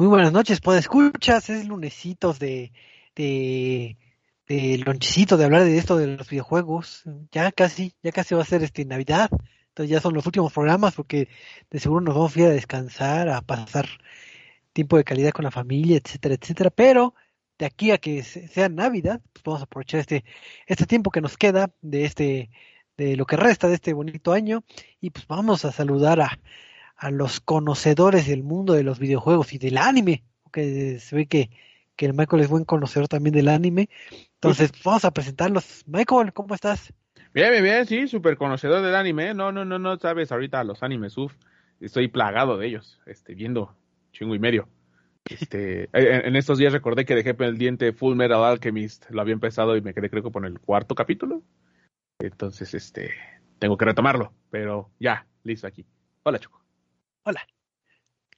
Muy buenas noches, pues escuchas, es lunesitos de, de, de lonchecito de hablar de esto de los videojuegos. Ya casi, ya casi va a ser este Navidad. Entonces ya son los últimos programas porque de seguro nos vamos a ir a descansar, a pasar tiempo de calidad con la familia, etcétera, etcétera. Pero de aquí a que sea Navidad, pues vamos a aprovechar este, este tiempo que nos queda de este, de lo que resta de este bonito año y pues vamos a saludar a, a los conocedores del mundo de los videojuegos y del anime, porque se ve que, que el Michael es buen conocedor también del anime. Entonces, vamos a presentarlos. Michael, ¿cómo estás? Bien, bien, bien, sí, súper conocedor del anime. No, no, no, no, sabes, ahorita los animes, uff, estoy plagado de ellos, este, viendo chingo y medio. Este, en, estos días recordé que dejé pendiente Full Metal Alchemist, lo había empezado y me quedé creo que por el cuarto capítulo. Entonces, este, tengo que retomarlo, pero ya, listo aquí. Hola, Choco. Hola.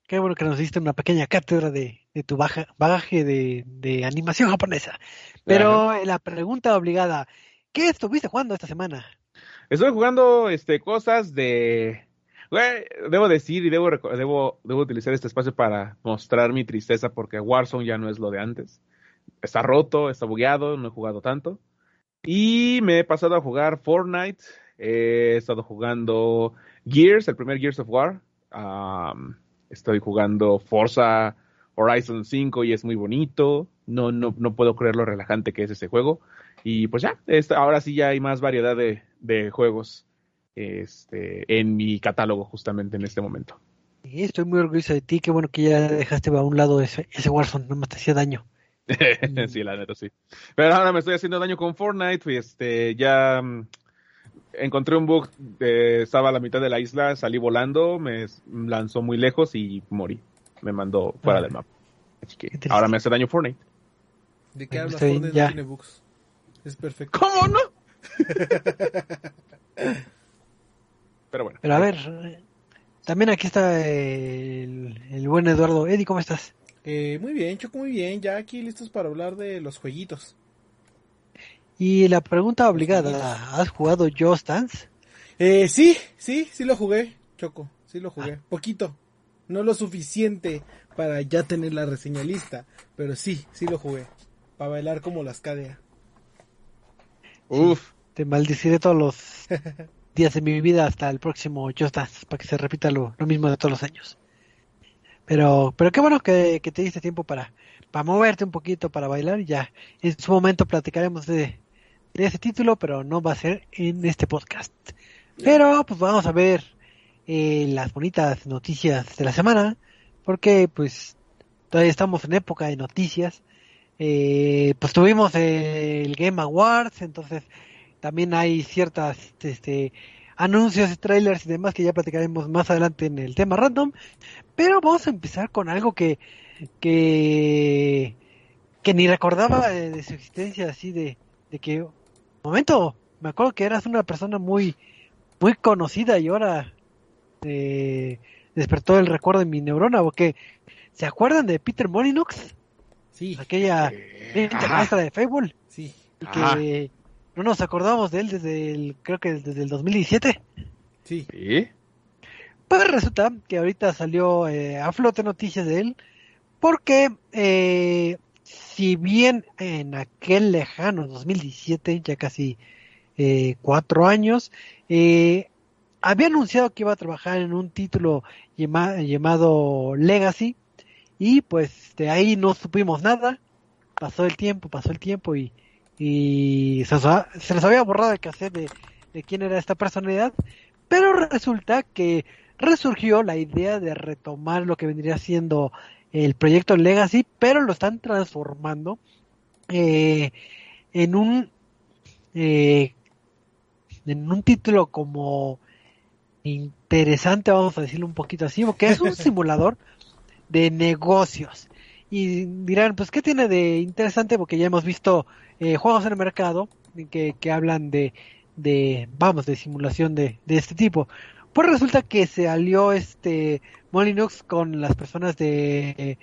Qué bueno que nos diste una pequeña cátedra de, tu baja, bagaje de, animación japonesa. Pero la pregunta obligada, ¿qué estuviste jugando esta semana? Estoy jugando este, cosas de... debo decir y debo, debo, debo utilizar este espacio para mostrar mi tristeza porque Warzone ya no es lo de antes. Está roto, está bugueado, no he jugado tanto. Y me he pasado a jugar Fortnite. He estado jugando Gears, el primer Gears of War estoy jugando Forza Horizon 5 y es muy bonito. No, no, no puedo creer lo relajante que es ese juego. Y pues ya, ahora sí ya hay más variedad de, de juegos este, en mi catálogo justamente en este momento. estoy muy orgulloso de ti, qué bueno que ya dejaste a un lado ese, ese Warzone, no me te hacía daño. sí, la neta sí. Pero ahora me estoy haciendo daño con Fortnite, este, ya encontré un bug, estaba a la mitad de la isla, salí volando, me lanzó muy lejos y morí. Me mandó fuera ah. del mapa. Así que ahora me hace daño Fortnite. ¿De qué hablas? Fortnite no tiene bugs. Es perfecto. ¿Cómo no? Pero bueno. Pero a ver, también aquí está el, el buen Eduardo. Eddie, ¿cómo estás? Eh, muy bien, Choco, muy bien. Ya aquí listos para hablar de los jueguitos. Y la pregunta obligada, ¿has jugado Just Dance? Eh, sí, sí, sí lo jugué, Choco, sí lo jugué. Ah. Poquito, no lo suficiente para ya tener la reseña lista, pero sí, sí lo jugué. Para bailar como las cadea. Uf. te maldiciré todos los días de mi vida hasta el próximo Just Dance, para que se repita lo, mismo de todos los años. Pero, pero qué bueno que, que te diste tiempo para, para moverte un poquito, para bailar y ya. En su momento platicaremos de, de ese título, pero no va a ser en este podcast. Pero pues vamos a ver eh, las bonitas noticias de la semana, porque pues todavía estamos en época de noticias. Eh, pues tuvimos el Game Awards, entonces también hay ciertas este, anuncios, trailers y demás que ya platicaremos más adelante en el tema random. Pero vamos a empezar con algo que que, que ni recordaba de, su existencia así de, de que momento me acuerdo que eras una persona muy muy conocida y ahora eh, despertó el recuerdo en mi neurona porque ¿se acuerdan de Peter Molyneux? Sí. Aquella eh, maestra de Fable. Sí. Y que no nos acordamos de él desde el creo que desde el 2017. Sí. ¿Sí? Pues resulta que ahorita salió eh, a flote noticias de él porque eh, si bien en aquel lejano 2017, ya casi eh, cuatro años, eh, había anunciado que iba a trabajar en un título llamado Legacy y pues de ahí no supimos nada. Pasó el tiempo, pasó el tiempo y, se, se, les había borrado el cassette de, de quién era esta personalidad, pero resulta que resurgió la idea de retomar lo que vendría siendo el proyecto Legacy, pero lo están transformando eh, en un eh, en un título como interesante, vamos a decirlo un poquito así, porque es un simulador de negocios. Y dirán, pues, ¿qué tiene de interesante? Porque ya hemos visto eh, juegos en el mercado que, que hablan de, de, vamos, de simulación de, de este tipo. Pues resulta que se alió este Molyneux con las personas de,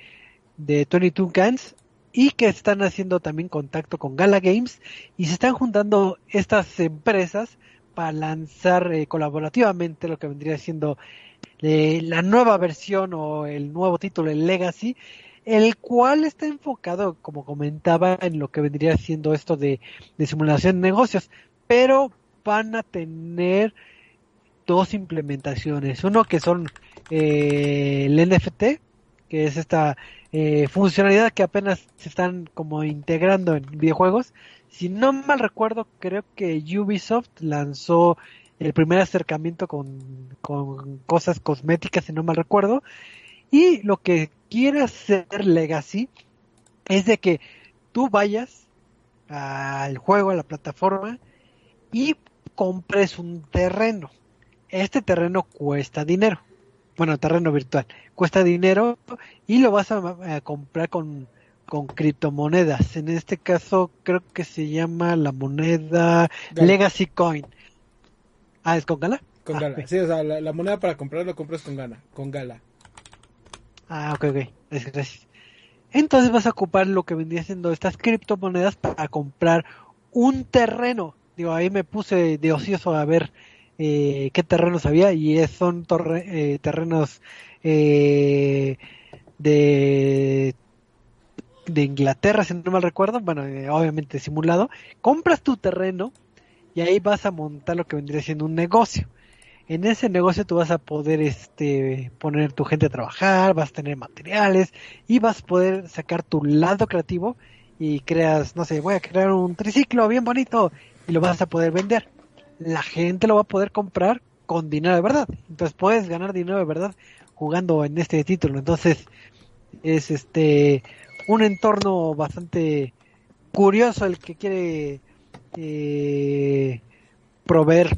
de 22 Cans y que están haciendo también contacto con Gala Games y se están juntando estas empresas para lanzar eh, colaborativamente lo que vendría siendo eh, la nueva versión o el nuevo título, el Legacy, el cual está enfocado, como comentaba, en lo que vendría siendo esto de, de simulación de negocios, pero van a tener dos implementaciones. Uno que son eh, el NFT, que es esta eh, funcionalidad que apenas se están como integrando en videojuegos. Si no mal recuerdo, creo que Ubisoft lanzó el primer acercamiento con, con cosas cosméticas, si no mal recuerdo. Y lo que quiere hacer Legacy es de que tú vayas al juego, a la plataforma y compres un terreno. Este terreno cuesta dinero. Bueno, terreno virtual. Cuesta dinero y lo vas a, comprar con, con criptomonedas. En este caso creo que se llama la moneda Legacy Coin. Ah, ¿es con Gala? Con ah, Gala. Sí, o sea, la, moneda para comprar lo compras con Gala. Con Gala. Ah, ok, ok. Gracias. Entonces vas a ocupar lo que vendría siendo estas criptomonedas para comprar un terreno. Digo, ahí me puse de ocioso a ver eh, qué terrenos había y son eh, terrenos eh, de Inglaterra, si no mal recuerdo, bueno, obviamente simulado, compras tu terreno y ahí vas a montar lo que vendría siendo un negocio. En ese negocio tú vas a poder este poner tu gente a trabajar, vas a tener materiales y vas a poder sacar tu lado creativo y creas, no sé, voy a crear un triciclo bien bonito y lo vas a poder vender. La gente lo va a poder comprar con dinero de verdad. Entonces puedes ganar dinero de verdad jugando en este título. Entonces es este un entorno bastante curioso el que quiere eh, proveer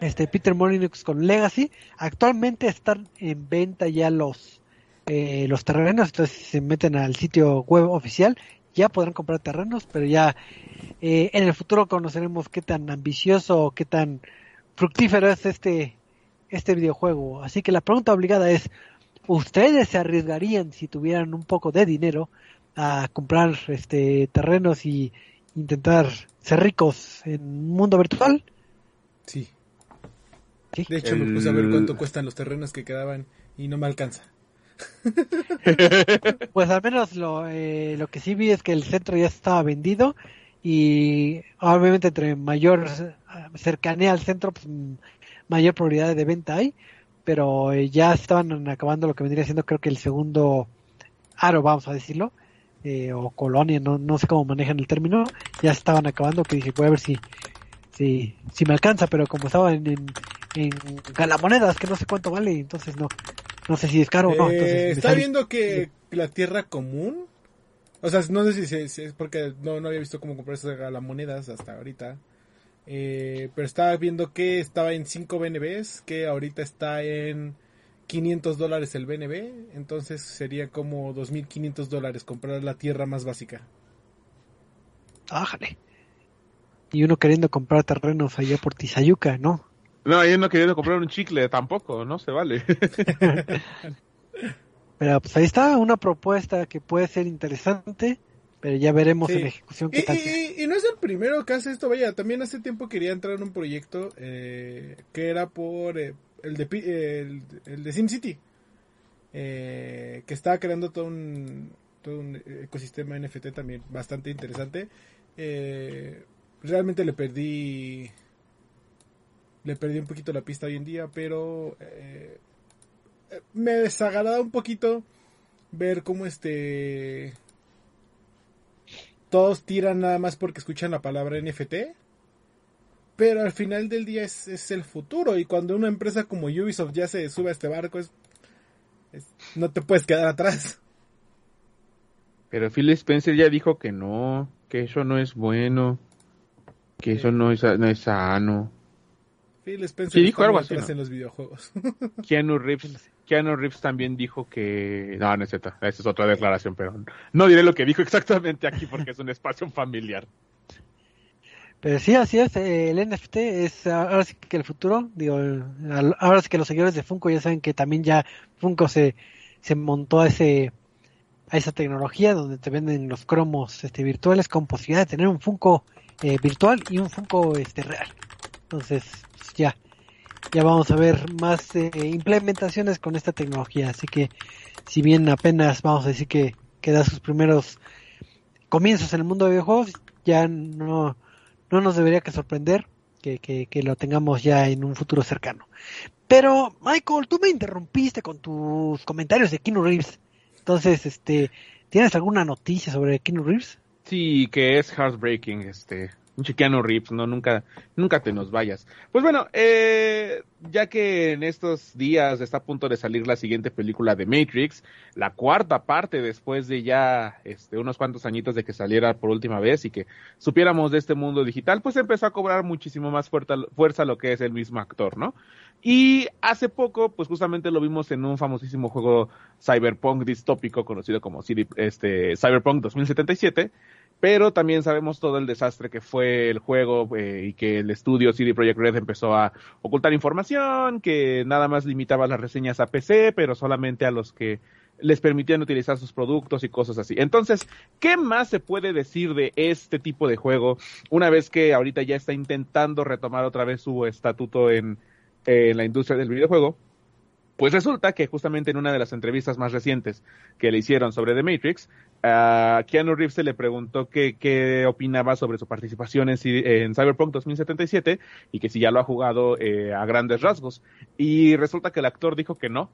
este Peter Molyneux con Legacy. Actualmente están en venta ya los eh, los terrenos, entonces se meten al sitio web oficial ya podrán comprar terrenos, pero ya eh, en el futuro conoceremos qué tan ambicioso o qué tan fructífero es este, este videojuego. Así que la pregunta obligada es, ¿ustedes se arriesgarían si tuvieran un poco de dinero a comprar este terrenos y intentar ser ricos en un mundo virtual? Sí. De hecho, me puse a ver cuánto cuestan los terrenos que quedaban y no me alcanza. pues al menos lo, eh, lo que sí vi es que el centro ya estaba vendido y obviamente entre mayor cercanía al centro, pues, mayor probabilidad de venta hay, pero eh, ya estaban acabando lo que vendría siendo creo que el segundo aro, vamos a decirlo, eh, o colonia, no, no sé cómo manejan el término, ya estaban acabando, que dije, voy a ver si, si, si me alcanza, pero como estaba en, en, en galamonedas, que no sé cuánto vale, entonces no, no sé si es caro o no. Eh, está viendo que la tierra común, o sea, no sé si, es porque no, no había visto cómo comprar esas monedas hasta ahorita. Eh, pero estaba viendo que estaba en 5 BNBs, que ahorita está en 500 dólares el BNB, entonces sería como 2.500 dólares comprar la tierra más básica. Ájale. Y uno queriendo comprar terrenos allá por Tizayuca, ¿no? No, yo no queriendo comprar un chicle tampoco, no se vale. pero pues ahí está una propuesta que puede ser interesante, pero ya veremos en ejecución qué y, tal. Y, no es el primero que hace esto, vaya, también hace tiempo quería entrar en un proyecto eh, que era por eh, el, de, el, el de SimCity, eh, que estaba creando todo un, todo un ecosistema NFT también bastante interesante. realmente le perdí le perdí un poquito la pista hoy en día, pero eh, me desagrada un poquito ver cómo este todos tiran nada más porque escuchan la palabra NFT. Pero al final del día es, el futuro. Y cuando una empresa como Ubisoft ya se sube a este barco, es, no te puedes quedar atrás. Pero Phil Spencer ya dijo que no, que eso no es bueno, que eso no es, no es sano. Phil Spencer sí, dijo algo así, en los videojuegos. Keanu Reeves, Keanu Reeves también dijo que... No, no es cierto, esa es otra declaración, pero no diré lo que dijo exactamente aquí porque es un espacio familiar. Pero sí, así es, el NFT es ahora sí que el futuro, digo, ahora sí que los seguidores de Funko ya saben que también ya Funko se, se montó a ese a esa tecnología donde te venden los cromos este virtuales con posibilidad de tener un Funko eh, virtual y un Funko este real. Entonces, ya, ya vamos a ver más eh, implementaciones con esta tecnología. Así que, si bien apenas vamos a decir que que da sus primeros comienzos en el mundo de videojuegos, ya no, no nos debería que sorprender que, que, lo tengamos ya en un futuro cercano. Pero, Michael, tú me interrumpiste con tus comentarios de Keanu Reeves. Entonces, este, ¿tienes alguna noticia sobre Keanu Reeves? Sí, que es heartbreaking, este, chiquiano Rips, no, nunca, nunca te nos vayas. Pues bueno, eh, ya que en estos días está a punto de salir la siguiente película de Matrix, la cuarta parte después de ya este, unos cuantos añitos de que saliera por última vez y que supiéramos de este mundo digital, pues empezó a cobrar muchísimo más fuerza, lo que es el mismo actor, ¿no? Y hace poco, pues justamente lo vimos en un famosísimo juego cyberpunk distópico conocido como este, Cyberpunk 2077, pero también sabemos todo el desastre que fue el juego eh, y que el estudio CD Projekt Red empezó a ocultar información, que nada más limitaba las reseñas a PC, pero solamente a los que les permitían utilizar sus productos y cosas así. Entonces, ¿qué más se puede decir de este tipo de juego una vez que ahorita ya está intentando retomar otra vez su estatuto en, en la industria del videojuego? Pues resulta que justamente en una de las entrevistas más recientes que le hicieron sobre The Matrix, a Keanu Reeves se le preguntó qué opinaba sobre su participación en, Cyberpunk 2077 y que si ya lo ha jugado eh, a grandes rasgos. Y resulta que el actor dijo que no,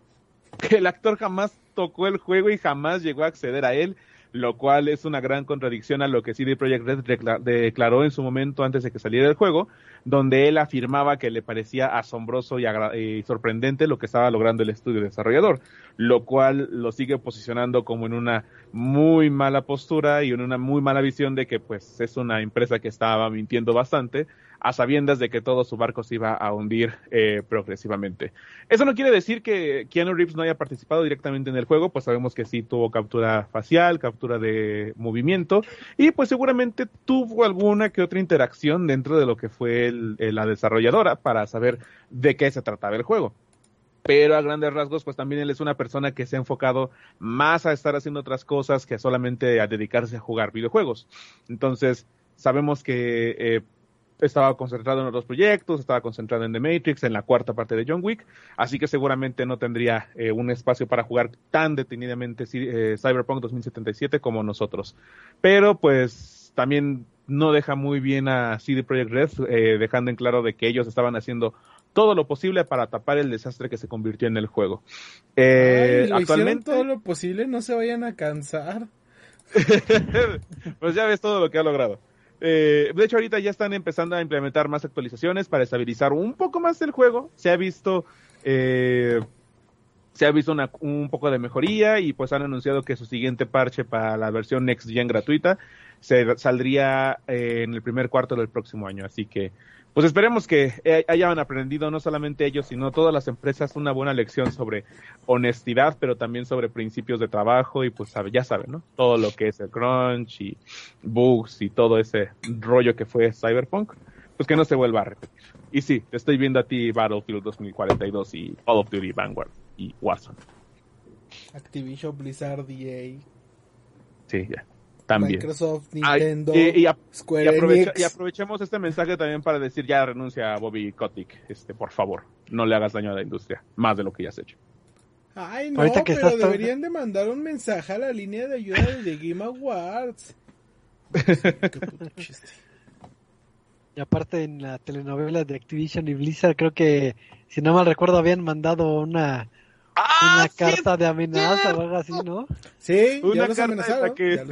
que el actor jamás tocó el juego y jamás llegó a acceder a él lo cual es una gran contradicción a lo que CD Projekt Red declaró en su momento antes de que saliera el juego, donde él afirmaba que le parecía asombroso y, sorprendente lo que estaba logrando el estudio desarrollador, lo cual lo sigue posicionando como en una muy mala postura y en una muy mala visión de que pues es una empresa que estaba mintiendo bastante a sabiendas de que todo su barco se iba a hundir eh, progresivamente. Eso no quiere decir que Keanu Reeves no haya participado directamente en el juego, pues sabemos que sí tuvo captura facial, captura de movimiento, y pues seguramente tuvo alguna que otra interacción dentro de lo que fue la desarrolladora para saber de qué se trataba el juego pero a grandes rasgos, pues también él es una persona que se ha enfocado más a estar haciendo otras cosas que solamente a dedicarse a jugar videojuegos. Entonces, sabemos que eh, estaba concentrado en otros proyectos, estaba concentrado en The Matrix, en la cuarta parte de John Wick, así que seguramente no tendría eh, un espacio para jugar tan detenidamente eh, Cyberpunk 2077 como nosotros. Pero pues también no deja muy bien a CD Projekt Red, eh, dejando en claro de que ellos estaban haciendo todo lo posible para tapar el desastre que se convirtió en el juego. actualmente todo lo posible, no se vayan a cansar. pues ya ves todo lo que ha logrado. Eh, de hecho, ahorita ya están empezando a implementar más actualizaciones para estabilizar un poco más el juego. Se ha visto, eh, se ha visto un poco de mejoría y pues han anunciado que su siguiente parche para la versión Next Gen gratuita se saldría eh, en el primer cuarto del próximo año. Así que pues esperemos que eh, hayan aprendido no solamente ellos, sino todas las empresas una buena lección sobre honestidad, pero también sobre principios de trabajo y pues ya saben, ¿no? Todo lo que es el crunch y bugs y todo ese rollo que fue Cyberpunk, pues que no se vuelva a repetir. Y sí, te estoy viendo a ti Battlefield 2042 y Call of Duty Vanguard y Warzone. Activision Blizzard EA. Sí, ya. También. Microsoft, Nintendo, y, aprovechemos este mensaje también para decir ya renuncia a Bobby Kotick, este, por favor, no le hagas daño a la industria, más de lo que ya has hecho. Ay, no, pero deberían de mandar un mensaje a la línea de ayuda de The Game Awards. Y aparte en la telenovela de Activision y Blizzard, creo que, si no mal recuerdo, habían mandado una Ah, una carta de amenaza o algo así, ¿no? Sí, una carta que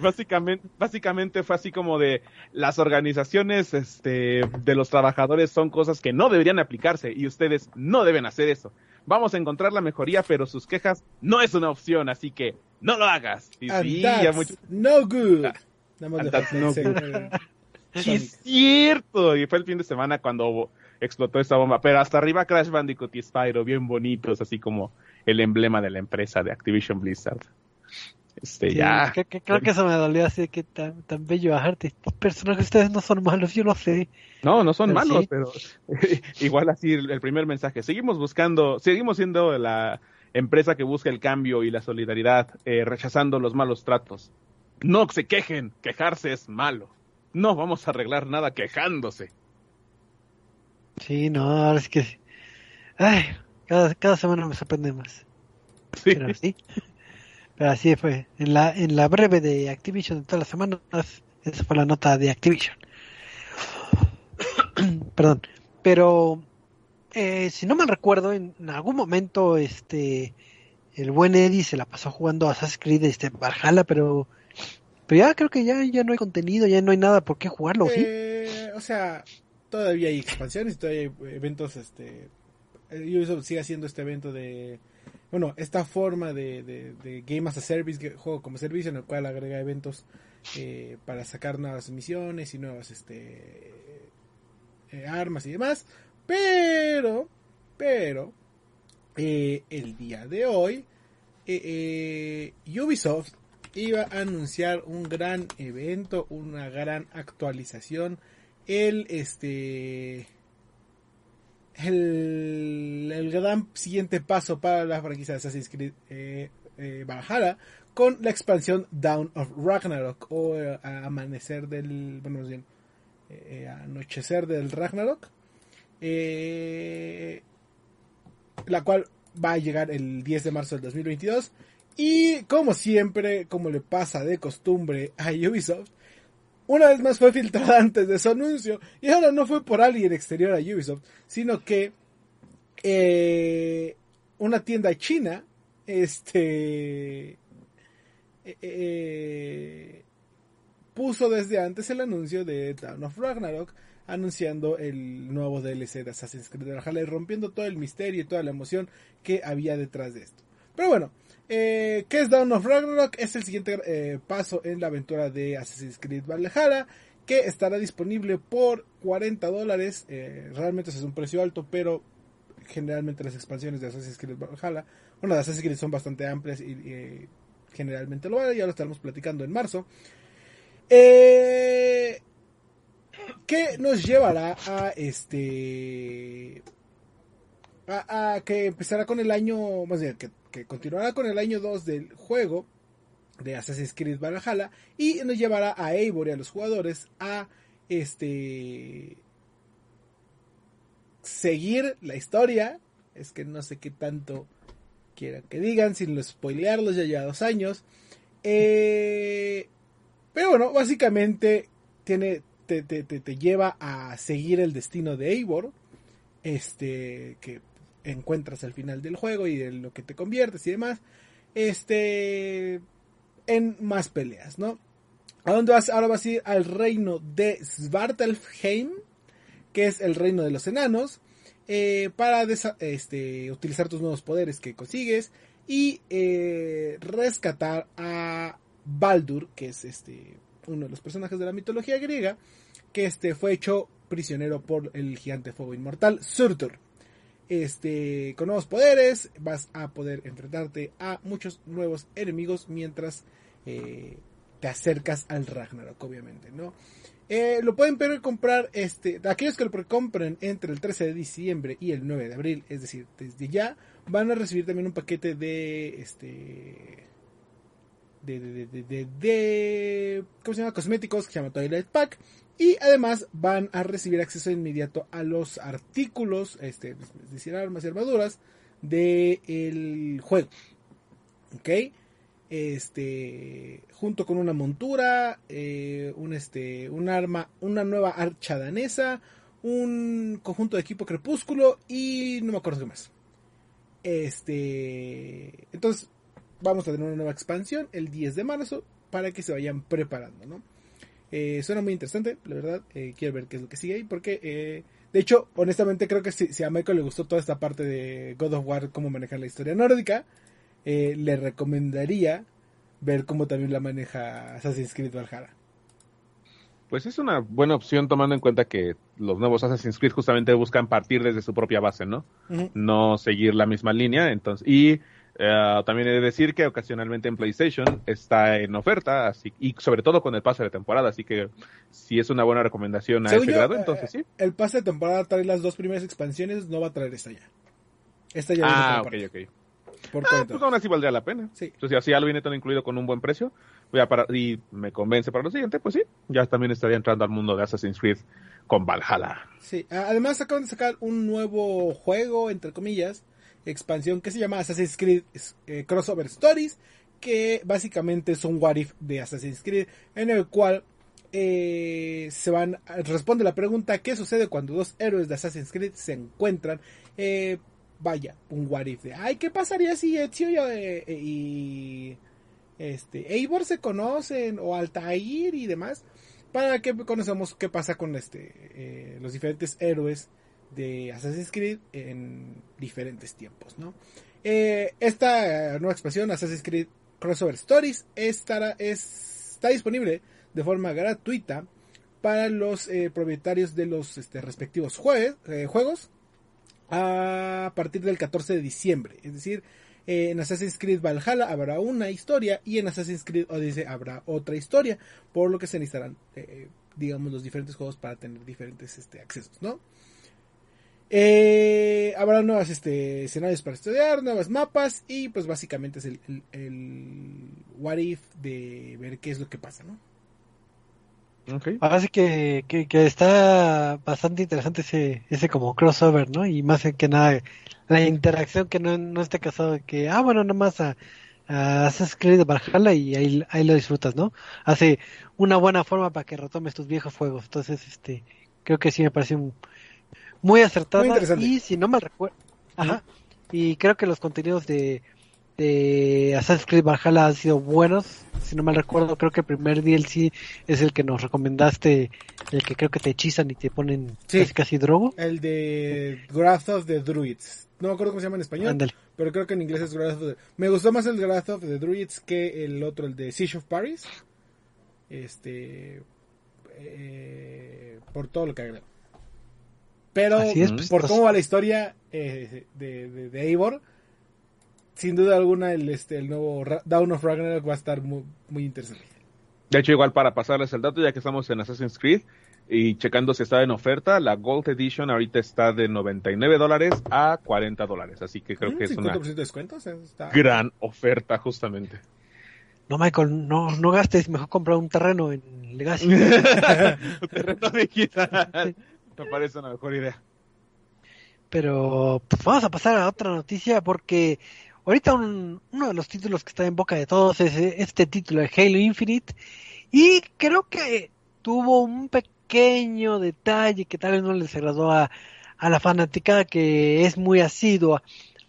Básicamente, básicamente fue así como de las organizaciones este, de los trabajadores son cosas que no deberían aplicarse y ustedes no deben hacer eso. Vamos a encontrar la mejoría, pero sus quejas no es una opción, así que no lo hagas. Y sí, ya mucho... no good. Ah, no good. Sí, es cierto. Y fue el fin de semana cuando explotó esta bomba. Pero hasta arriba Crash Bandicoot y Spyro, bien bonitos, así como el emblema de la empresa de Activision Blizzard. Este, ya. creo que eso me dolió así que tan, tan bello bajarte. Estos personajes ustedes no son malos, yo lo sé. No, no son malos, pero igual así el, primer mensaje. Seguimos buscando, seguimos siendo la empresa que busca el cambio y la solidaridad, eh, rechazando los malos tratos. No se quejen, quejarse es malo. No vamos a arreglar nada quejándose. Sí, no, ahora es que. Ay, cada, cada semana me sorprende más. Sí. Pero así fue. En la, en la breve de Activision de todas las semanas, esa fue la nota de Activision. Perdón. Pero, eh, si no me recuerdo, en, algún momento, este, el buen Eddie se la pasó jugando Assassin's Creed, este, Valhalla, pero, pero ya creo que ya, ya no hay contenido, ya no hay nada por qué jugarlo, ¿sí? Eh, o sea, todavía hay expansiones, todavía hay eventos, este, Ubisoft sigue haciendo este evento de bueno, esta forma de, de, Game as a Service, juego como servicio, en el cual agrega eventos eh, para sacar nuevas misiones y nuevas este, eh, armas y demás. Pero, pero, eh, el día de hoy, Ubisoft iba a anunciar un gran evento, una gran actualización. El, este, el, gran siguiente paso para la franquicia de Assassin's Creed eh, eh, Valhalla con la expansión Down of Ragnarok o eh, Amanecer del, bueno, bien, Anochecer del Ragnarok, la cual va a llegar el 10 de marzo del 2022 y como siempre, como le pasa de costumbre a Ubisoft, una vez más fue filtrada antes de su anuncio y ahora no fue por alguien exterior a Ubisoft, sino que eh, una tienda china este eh, eh, puso desde antes el anuncio de Dawn of Ragnarok anunciando el nuevo DLC de Assassin's Creed Valhalla y rompiendo todo el misterio y toda la emoción que había detrás de esto. Pero bueno, eh, ¿Qué es Dawn of Ragnarok? Es el siguiente eh, paso en la aventura de Assassin's Creed Valhalla, que estará disponible por 40 dólares. Eh, realmente es un precio alto, pero generalmente las expansiones de Assassin's Creed Valhalla, bueno, las Assassin's Creed son bastante amplias y generalmente lo vale, ya lo estaremos platicando en marzo. ¿Qué nos llevará a este a, que empezará con el año, más bien, que, continuará con el año 2 del juego de Assassin's Creed Valhalla y nos llevará a Eivor y a los jugadores a este seguir la historia. Es que no sé qué tanto quieran que digan, sin los spoilearlos, ya lleva dos años. Eh, pero bueno, básicamente tiene, te, te, te, lleva a seguir el destino de Eivor. Este, que encuentras al final del juego y de lo que te conviertes y demás, este, en más peleas, ¿no? ¿A dónde vas? Ahora vas a ir al reino de Svartalfheim, que es el reino de los enanos, eh, para este, utilizar tus nuevos poderes que consigues y eh, rescatar a Baldur, que es este, uno de los personajes de la mitología griega, que este, fue hecho prisionero por el gigante fuego inmortal Surtur este, con nuevos poderes, vas a poder enfrentarte a muchos nuevos enemigos mientras eh, te acercas al Ragnarok, obviamente, ¿no? Eh, lo pueden pero comprar, este, aquellos que lo precompren entre el 13 de diciembre y el 9 de abril, es decir, desde ya, van a recibir también un paquete de, este, de, de, de, de, ¿cómo se llama? Cosméticos que se llama Toilet Pack, y además van a recibir acceso inmediato a los artículos, este, es decir, armas y armaduras del juego. ¿Ok? Este, junto con una montura, eh, un, este, un arma, una nueva archa danesa, un conjunto de equipo crepúsculo y no me acuerdo qué más. Este, entonces vamos a tener una nueva expansión el 10 de marzo para que se vayan preparando, ¿no? Eh, suena muy interesante, la verdad. Eh, quiero ver qué es lo que sigue ahí. Porque, eh, de hecho, honestamente creo que si, a Michael le gustó toda esta parte de God of War, cómo manejar la historia nórdica, le recomendaría ver cómo también la maneja Assassin's Creed Valhalla. Pues es una buena opción tomando en cuenta que los nuevos Assassin's Creed justamente buscan partir desde su propia base, ¿no? No seguir la misma línea. Entonces, y eh, también he de decir que ocasionalmente en PlayStation está en oferta, así, y sobre todo con el pase de temporada, así que si es una buena recomendación a ese grado, entonces sí. El pase de temporada trae las dos primeras expansiones, no va a traer esta ya. Esta ya Ah, ok, ok. Por ah, pues aún así valdría la pena. Sí. Entonces, si algo viene todo incluido con un buen precio, voy a y me convence para lo siguiente, pues sí, ya también estaría entrando al mundo de Assassin's Creed con Valhalla. Sí, además acaban de sacar un nuevo juego, entre comillas, expansión que se llama Assassin's Creed eh, Crossover Stories, que básicamente es un what if de Assassin's Creed en el cual eh, se van responde la pregunta qué sucede cuando dos héroes de Assassin's Creed se encuentran eh, vaya un what if de ay qué pasaría si Ezio y, este Eivor se conocen o Altair y demás para que conozcamos qué pasa con este los diferentes héroes de Assassin's Creed en diferentes tiempos no esta nueva expansión Assassin's Creed Crossover Stories estará, está disponible de forma gratuita para los eh, propietarios de los este, respectivos eh, juegos a partir del 14 de diciembre. Es decir, eh, en Assassin's Creed Valhalla habrá una historia y en Assassin's Creed Odyssey habrá otra historia, por lo que se necesitarán, digamos, los diferentes juegos para tener diferentes este, accesos, ¿no? Eh, habrá nuevos este, escenarios para estudiar, nuevos mapas y pues básicamente es el, el, what if de ver qué es lo que pasa, ¿no? Ahora sí que, que, está bastante interesante ese, ese como crossover, ¿no? Y más que nada la interacción que no, no esté casado de que, ah, bueno, nomás a, a Assassin's Creed Valhalla y ahí, ahí lo disfrutas, ¿no? Hace una buena forma para que retomes tus viejos juegos. Entonces, este, creo que sí me parece un, muy acertada y si no me recuerdo, ajá, y creo que los contenidos de, de Assassin's Creed Valhalla han sido buenos, si no me recuerdo, creo que el primer DLC es el que nos recomendaste, el que creo que te hechizan y te ponen casi, drogo. El de Wrath of the Druids. No me acuerdo cómo se llama en español, pero creo que en inglés es Wrath of the... Me gustó más el Wrath of the Druids que el otro, el de Siege of Paris. Este... Eh, por todo lo que agrego. Pero pues, por cómo va la historia eh, de, de, Eivor, sin duda alguna el, este, el nuevo Down of Ragnarok va a estar muy, muy interesante. De hecho, igual para pasarles el dato, ya que estamos en Assassin's Creed y checando si está en oferta, la Gold Edition ahorita está de 99 dólares a 40 dólares. Así que creo mm, que es una gran oferta, justamente. No, Michael, no, no gastes, mejor comprar un terreno en Legacy. un terreno digital. Me parece una mejor idea. Pero pues, vamos a pasar a otra noticia porque ahorita uno de los títulos que está en boca de todos es este título de Halo Infinite y creo que tuvo un pequeño detalle que tal vez no les agradó a, la fanática que es muy asidua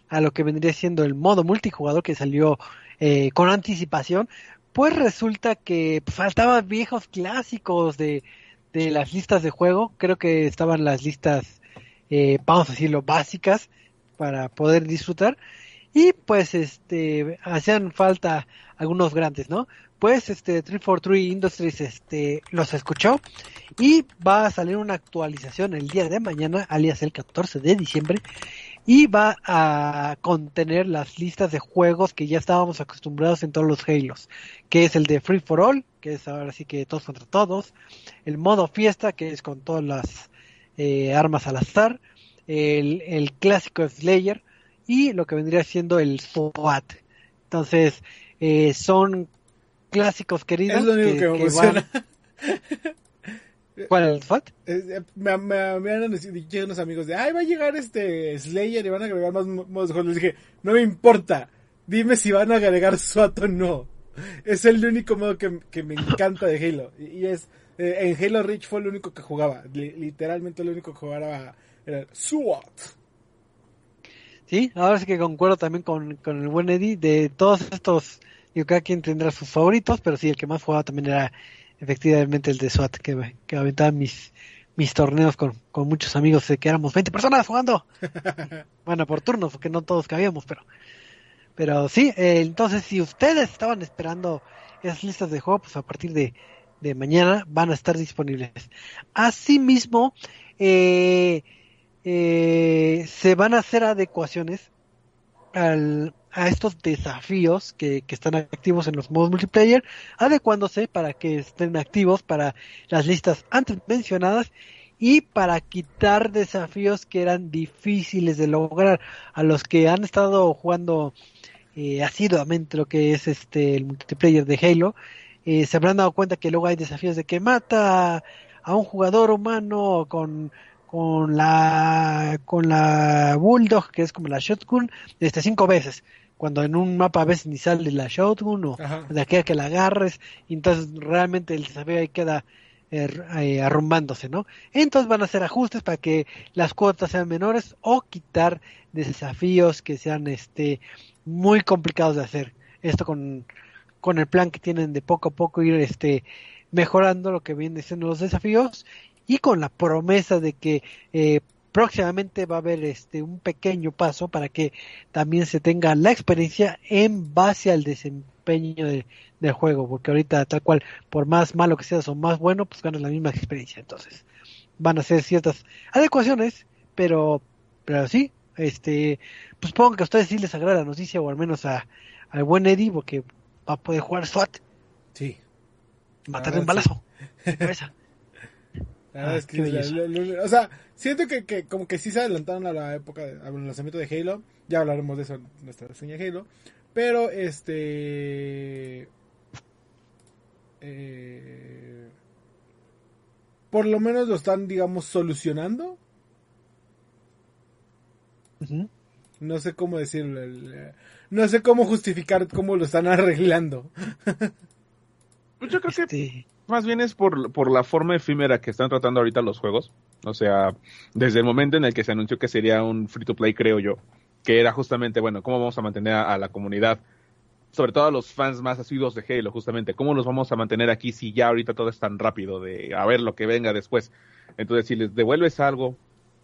a lo que vendría siendo el modo multijugador que salió eh, con anticipación, pues resulta que faltaban viejos clásicos de, de las listas de juego. Creo que estaban las listas, eh, vamos a decirlo, básicas para poder disfrutar. Y pues este hacían falta algunos grandes, ¿no? Pues este 343 Industries este los escuchó y va a salir una actualización el día de mañana, alias el 14 de diciembre, y va a contener las listas de juegos que ya estábamos acostumbrados en todos los Halos, que es el de Free for All, que es ahora sí que todos contra todos, el modo fiesta, que es con todas las eh, armas al azar, el, el clásico Slayer y lo que vendría siendo el SWAT. Entonces, eh, son clásicos queridos. Es lo único que, van... ¿Cuál SWAT? Eh, me, me, me, han dicho unos amigos de, ay, va a llegar este Slayer y van a agregar más modos de juego. Les dije, no me importa, dime si van a agregar SWAT o no. Es el único modo que, que me encanta de Halo. Y, es, eh, en Halo Reach fue el único que jugaba. literalmente el único que jugaba era SWAT. Sí, ahora sí que concuerdo también con, con el buen Eddie. De todos estos, yo cada quien tendrá sus favoritos, pero sí, el que más jugaba también era efectivamente el de SWAT, que, que aventaba mis, mis torneos con, con muchos amigos, de que éramos 20 personas jugando. bueno, por turnos, porque no todos cabíamos, pero pero sí, eh, entonces si ustedes estaban esperando esas listas de juego, pues a partir de, de mañana van a estar disponibles. Asimismo, eh, eh, se van a hacer adecuaciones al, a estos desafíos que, que, están activos en los modos multiplayer, adecuándose para que estén activos para las listas antes mencionadas y para quitar desafíos que eran difíciles de lograr a los que han estado jugando eh, asiduamente lo que es este el multiplayer de Halo, eh, se habrán dado cuenta que luego hay desafíos de que mata a un jugador humano con con la con la bulldog que es como la shotgun este cinco veces cuando en un mapa a veces ni sale la shotgun o Ajá. de aquí a que la agarres, y entonces realmente el desafío ahí queda eh, eh, arrumbándose, ¿no? Entonces van a hacer ajustes para que las cuotas sean menores o quitar desafíos que sean este muy complicados de hacer. Esto con, con el plan que tienen de poco a poco ir este mejorando lo que vienen siendo los desafíos y con la promesa de que eh, próximamente va a haber este un pequeño paso para que también se tenga la experiencia en base al desempeño de- del juego, porque ahorita tal cual, por más malo que seas o más bueno, pues ganas la misma experiencia. Entonces, van a hacer ciertas adecuaciones, pero, pero sí, este, pues supongo que a ustedes sí les agrada la noticia, o al menos a, al buen Eddie, porque va a poder jugar SWAT, Sí. matarle un sí. balazo. cabeza. La verdad Ah, es que qué la- belleza. la- la- o sea, siento que, que como que sí se adelantaron a la época de- al lanzamiento de Halo. Ya hablaremos de eso en nuestra reseña de Halo. Pero este eh, por lo menos lo están, digamos, solucionando. No sé cómo decirlo. el- no sé cómo justificar cómo lo están arreglando. Pues yo creo que Este, más bien es por, por la forma efímera que están tratando ahorita los juegos. O sea, desde el momento en el que se anunció que sería un free to play, creo yo, que era justamente, bueno, cómo vamos a mantener a, la comunidad, sobre todo a los fans más asiduos de Halo, justamente, cómo los vamos a mantener aquí si ya ahorita todo es tan rápido de a ver lo que venga después. Entonces, si les devuelves algo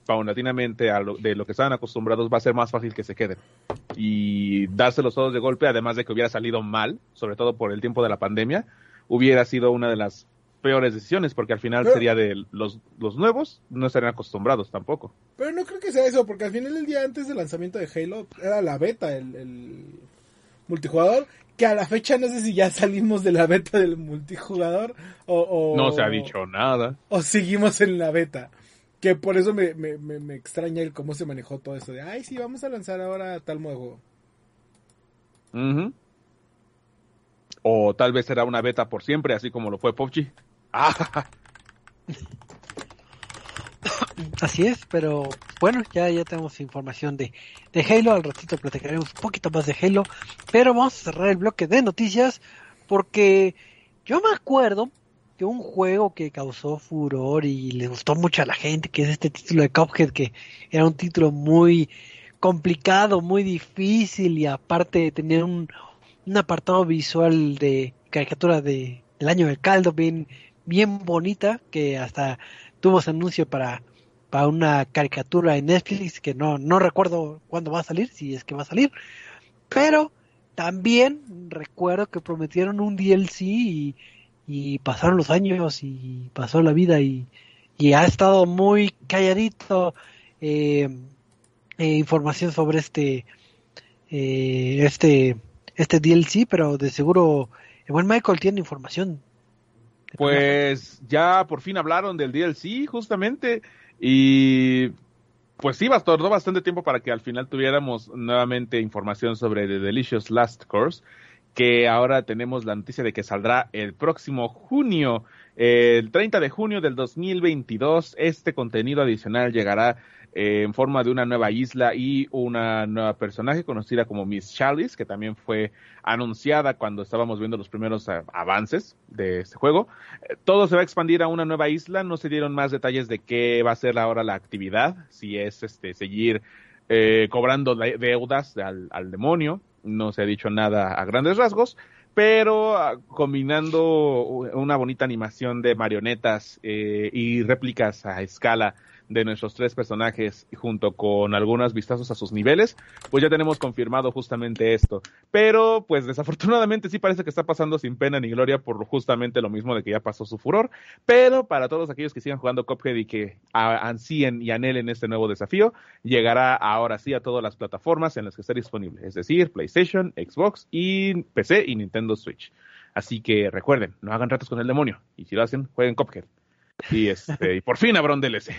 paulatinamente a lo, de lo que estaban acostumbrados, va a ser más fácil que se queden. Y dárselos todos de golpe, además de que hubiera salido mal, sobre todo por el tiempo de la pandemia, hubiera sido una de las peores decisiones, porque al final Pero- sería de los, los nuevos, no estarían acostumbrados tampoco. Pero no creo que sea eso, porque al final del día antes del lanzamiento de Halo era la beta, el, el multijugador, que a la fecha no sé si ya salimos de la beta del multijugador o, o- No se ha dicho nada. o seguimos en la beta. Que por eso me, me, me, me extraña el cómo se manejó todo eso de, ay, sí, vamos a lanzar ahora tal modo de juego. Ujú. O tal vez será una beta por siempre, así como lo fue PUBG. Ah, Así es, pero bueno, ya, ya tenemos información de, de Halo, al ratito platicaremos un poquito más de Halo, pero vamos a cerrar el bloque de noticias porque yo me acuerdo que un juego que causó furor y le gustó mucho a la gente, que es este título de Cuphead, que era un título muy complicado, muy difícil y aparte tenía un, un apartado visual de caricatura de, del año del caldo bien, bien bonita, que hasta tuvo ese anuncio para, para una caricatura en Netflix que no, no recuerdo cuándo va a salir, si es que va a salir, pero también recuerdo que prometieron un DLC y, y pasaron los años y pasó la vida y, y ha estado muy calladito eh, eh, información sobre este eh, este este DLC, pero de seguro el buen Michael tiene información. Pues ya por fin hablaron del DLC, justamente. Y pues sí, tardó bastante tiempo para que al final tuviéramos nuevamente información sobre The Delicious Last Course. Que ahora tenemos la noticia de que saldrá el próximo junio, el 30 de junio del 2022. Este contenido adicional llegará eh, en forma de una nueva isla y una nueva personaje conocida como Miss Chalice, que también fue anunciada cuando estábamos viendo los primeros uh, avances de este juego. Eh, todo se va a expandir a una nueva isla, no se dieron más detalles de qué va a ser ahora la actividad, si es este seguir eh, cobrando de deudas al, al, demonio, no se ha dicho nada a grandes rasgos, pero uh, combinando una bonita animación de marionetas eh, y réplicas a escala de nuestros tres personajes junto con algunos vistazos a sus niveles, pues ya tenemos confirmado justamente esto. Pero pues desafortunadamente sí parece que está pasando sin pena ni gloria por justamente lo mismo de que ya pasó su furor, pero para todos aquellos que sigan jugando Cuphead y que ansíen y anhelen este nuevo desafío, llegará ahora sí a todas las plataformas en las que esté disponible, es decir, PlayStation, Xbox y PC y Nintendo Switch. Así que recuerden, no hagan ratos con el demonio y si lo hacen, jueguen Cuphead. Y este, y por fin habrá un DLC.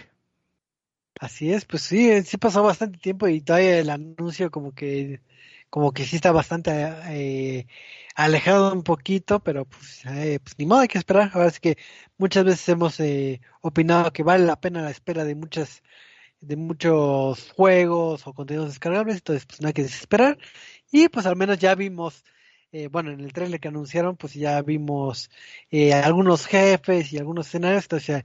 Así es, pues sí, sí pasó bastante tiempo y todavía el anuncio como que como que sí está bastante eh, alejado un poquito, pero pues, eh, pues ni modo hay que esperar. Ahora sí que muchas veces hemos eh, opinado que vale la pena la espera de muchas de muchos juegos o contenidos descargables, entonces pues no hay que desesperar. Y pues al menos ya vimos, eh, bueno, en el trailer que anunciaron, pues ya vimos eh, algunos jefes y algunos escenarios, entonces ya,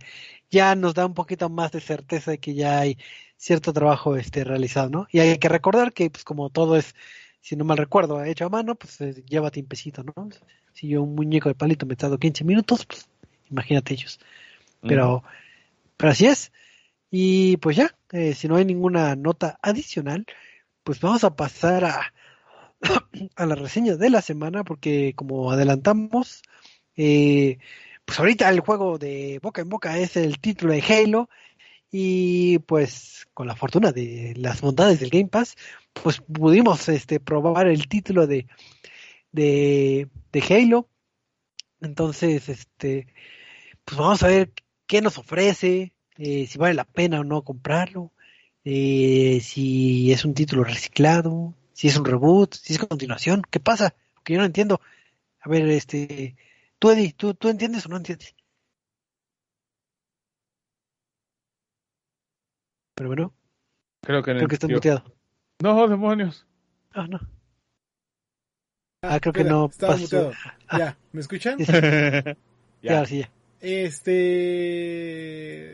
ya, nos da un poquito más de certeza de que ya hay cierto trabajo este realizado, ¿no? Y hay que recordar que pues como todo es, si no mal recuerdo, hecho a mano, pues eh, lleva tiempecito, ¿no? Si yo un muñeco de palito me he dado 15 minutos, pues imagínate ellos. Pero, pero así es. Y pues ya, eh, si no hay ninguna nota adicional, pues vamos a pasar a, a la reseña de la semana, porque como adelantamos, eh, pues ahorita el juego de boca en boca es el título de Halo. Y pues con la fortuna de las bondades del Game Pass, pues pudimos este, probar el título de, de, Halo. Entonces, este, pues vamos a ver qué nos ofrece, eh, si vale la pena o no comprarlo, eh, si es un título reciclado, si es un reboot, si es continuación, ¿qué pasa? Porque yo no entiendo. A ver, este, tú Eddie, ¿tú, tú entiendes o no entiendes? Pero bueno. Creo que, creo que estás muteado. No, demonios. Ah, no. Ah, creo que no estaba Muteado. Ah. Ya, ¿me escuchan? ya. ya, sí, ya. Este.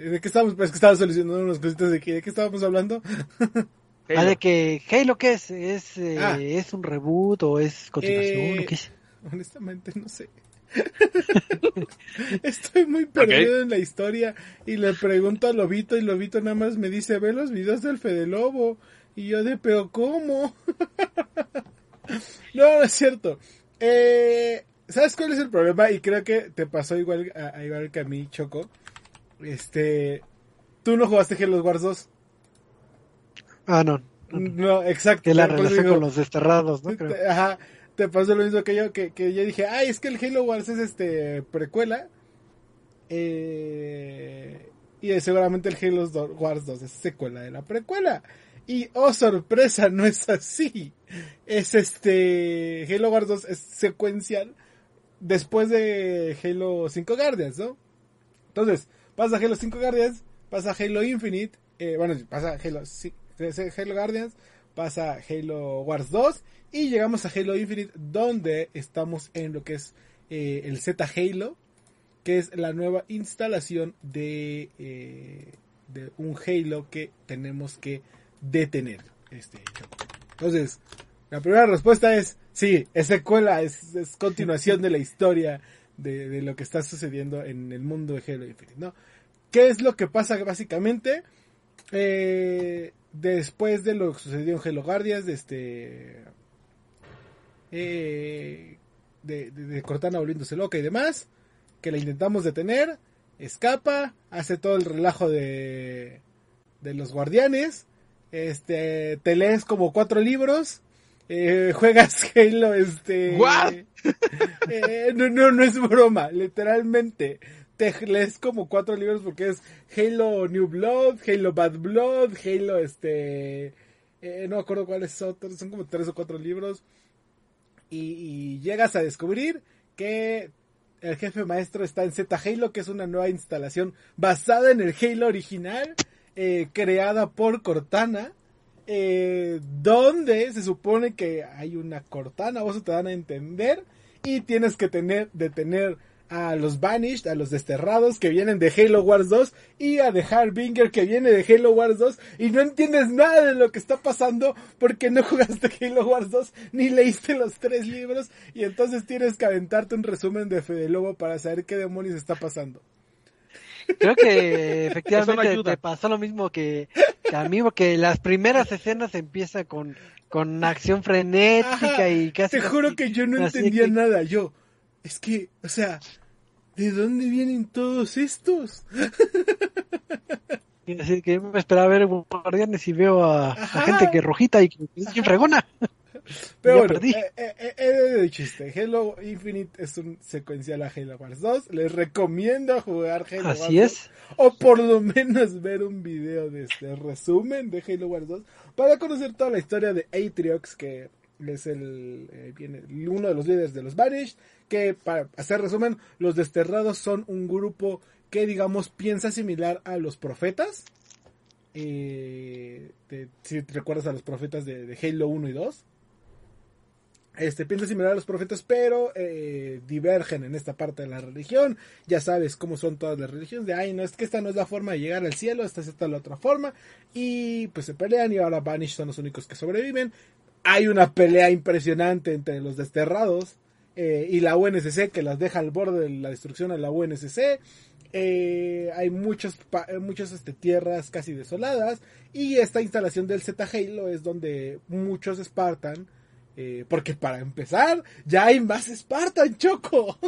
¿De qué estábamos? Pues que estaba solucionando unas cositas de, que, ¿de qué estábamos hablando. ah, de que Halo, ¿qué es? ¿Es, eh, ah. ¿Es un reboot o es continuación? Eh, ¿o qué es? Honestamente, no sé. Estoy muy perdido okay. en la historia y le pregunto a Lobito y Lobito nada más me dice, ve los videos del Fede Lobo. Y yo de, pero ¿cómo? no, no es cierto. Eh, ¿Sabes cuál es el problema? Y creo que te pasó igual, a, igual que a mí, Choco. Este. Tú no jugaste Halo Wars 2. Ah, no. No, no exacto. Que la relación digo, con los desterrados, ¿no? Creo. Te, ajá. Te pasó lo mismo que yo, que, que yo dije, ay, es que el Halo Wars es este precuela. Eh, y seguramente el Halo Wars 2 es secuela de la precuela. Y oh sorpresa, no es así. Es este. Halo Wars 2 es secuencial después de Halo 5 Guardians, ¿no? Entonces, pasa Halo 5 Guardians, pasa Halo Infinite, eh, bueno, pasa Halo, Halo Guardians, pasa Halo Wars 2 y llegamos a Halo Infinite donde estamos en lo que es eh, el Z Halo, que es la nueva instalación de, eh, de un Halo que tenemos que detener. Este. Entonces, la primera respuesta es Sí, es secuela, es, es continuación de la historia de, de, lo que está sucediendo en el mundo de Halo Infinite, ¿no? ¿Qué es lo que pasa básicamente? Eh, después de lo que sucedió en Halo Guardians, de este... Eh, de, de, de, Cortana volviéndose loca y demás, que la intentamos detener, escapa, hace todo el relajo de, de los guardianes, este, te lees como cuatro libros, eh, juegas Halo, este... ¿What? Eh, no, no, no es broma, literalmente. Te lees como cuatro libros porque es Halo New Blood, Halo Bad Blood, Halo este... Eh, no me acuerdo cuáles otros, son como tres o cuatro libros. Y, llegas a descubrir que el jefe maestro está en Z Halo, que es una nueva instalación basada en el Halo original, eh, creada por Cortana eh, donde se supone que hay una cortana, vos te dan a entender, y tienes que tener, detener a los Banished, a los desterrados que vienen de Halo Wars 2 y a The Harbinger que viene de Halo Wars 2 y no entiendes nada de lo que está pasando porque no jugaste Halo Wars 2 ni leíste los tres libros y entonces tienes que aventarte un resumen de Fede Lobo para saber qué demonios está pasando. Creo que efectivamente no te pasó lo mismo que, que, a mí, porque las primeras escenas empiezan con, con acción frenética Ajá, y casi... Te juro que yo no entendía que... nada, yo, es que, o sea, ¿de dónde vienen todos estos? Así que me esperaba ver guardianes y veo a, a gente que rojita y que es fregona. Pero bueno, perdí. Eh, eh, eh, de chiste. Halo Infinite es un secuencial a Halo Wars 2. Les recomiendo jugar Halo Así Wars es. 2. O por lo menos ver un video de este resumen de Halo Wars 2. Para conocer toda la historia de Atriox, que es el, eh, viene, uno de los líderes de los Banished. Que para hacer resumen, los desterrados son un grupo que digamos piensa similar a los profetas. Eh, si te recuerdas a los profetas de, de Halo 1 y 2. Este, piensa similar a los profetas, pero eh, divergen en esta parte de la religión. Ya sabes cómo son todas las religiones. De, ay, no, es que esta no es la forma de llegar al cielo, esta es esta la otra forma. Y pues se pelean y ahora Vanish son los únicos que sobreviven. Hay una pelea impresionante entre los desterrados eh, y la UNSC que las deja al borde de la destrucción a la UNSC. Eh, hay muchas, eh, muchas este, tierras casi desoladas y esta instalación del Z Halo es donde muchos Spartan, eh, porque para empezar ya hay más Spartan, Choco.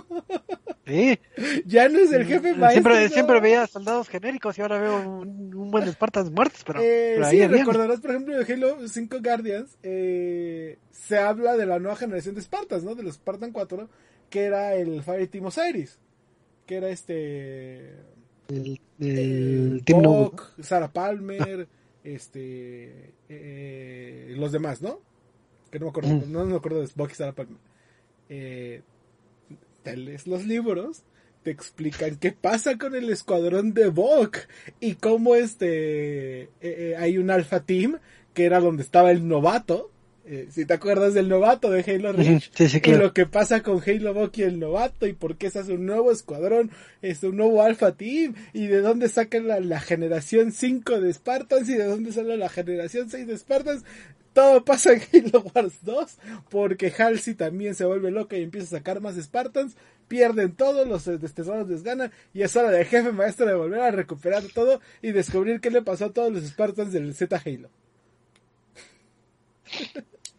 Sí. ya no es el jefe maestro. Siempre, no. siempre veía soldados genéricos y ahora veo un, un buen de Spartans muertos, pero, Eh, pero ahí sí, recordarás, por ejemplo, de Halo 5 Guardians, eh, se habla de la nueva generación de Spartans, ¿no? De los Spartan 4, que era el Fireteam Osiris, que era este... El, eh, el Team Sarah Palmer, este... eh, los demás, ¿no? Que no me acuerdo, Mm. no me acuerdo de Buck y Sarah Palmer. Eh, te lees los libros, te explican qué pasa con el escuadrón de Buck y cómo este eh, eh, hay un Alpha Team que era donde estaba el novato. eh, si te acuerdas del novato de Halo Reach, Sí, sí, y lo que pasa con Halo Buck y el novato y por qué se hace un nuevo escuadrón, este, un nuevo Alpha Team y de dónde sacan la, la generación 5 de Spartans y de dónde sale la generación 6 de Spartans. Todo pasa en Halo Wars 2 porque Halsey también se vuelve loca y empieza a sacar más Spartans. Pierden todo, los eh, desterrados les ganan y es hora del jefe maestro de volver a recuperar todo y descubrir qué le pasó a todos los Spartans del Z Halo.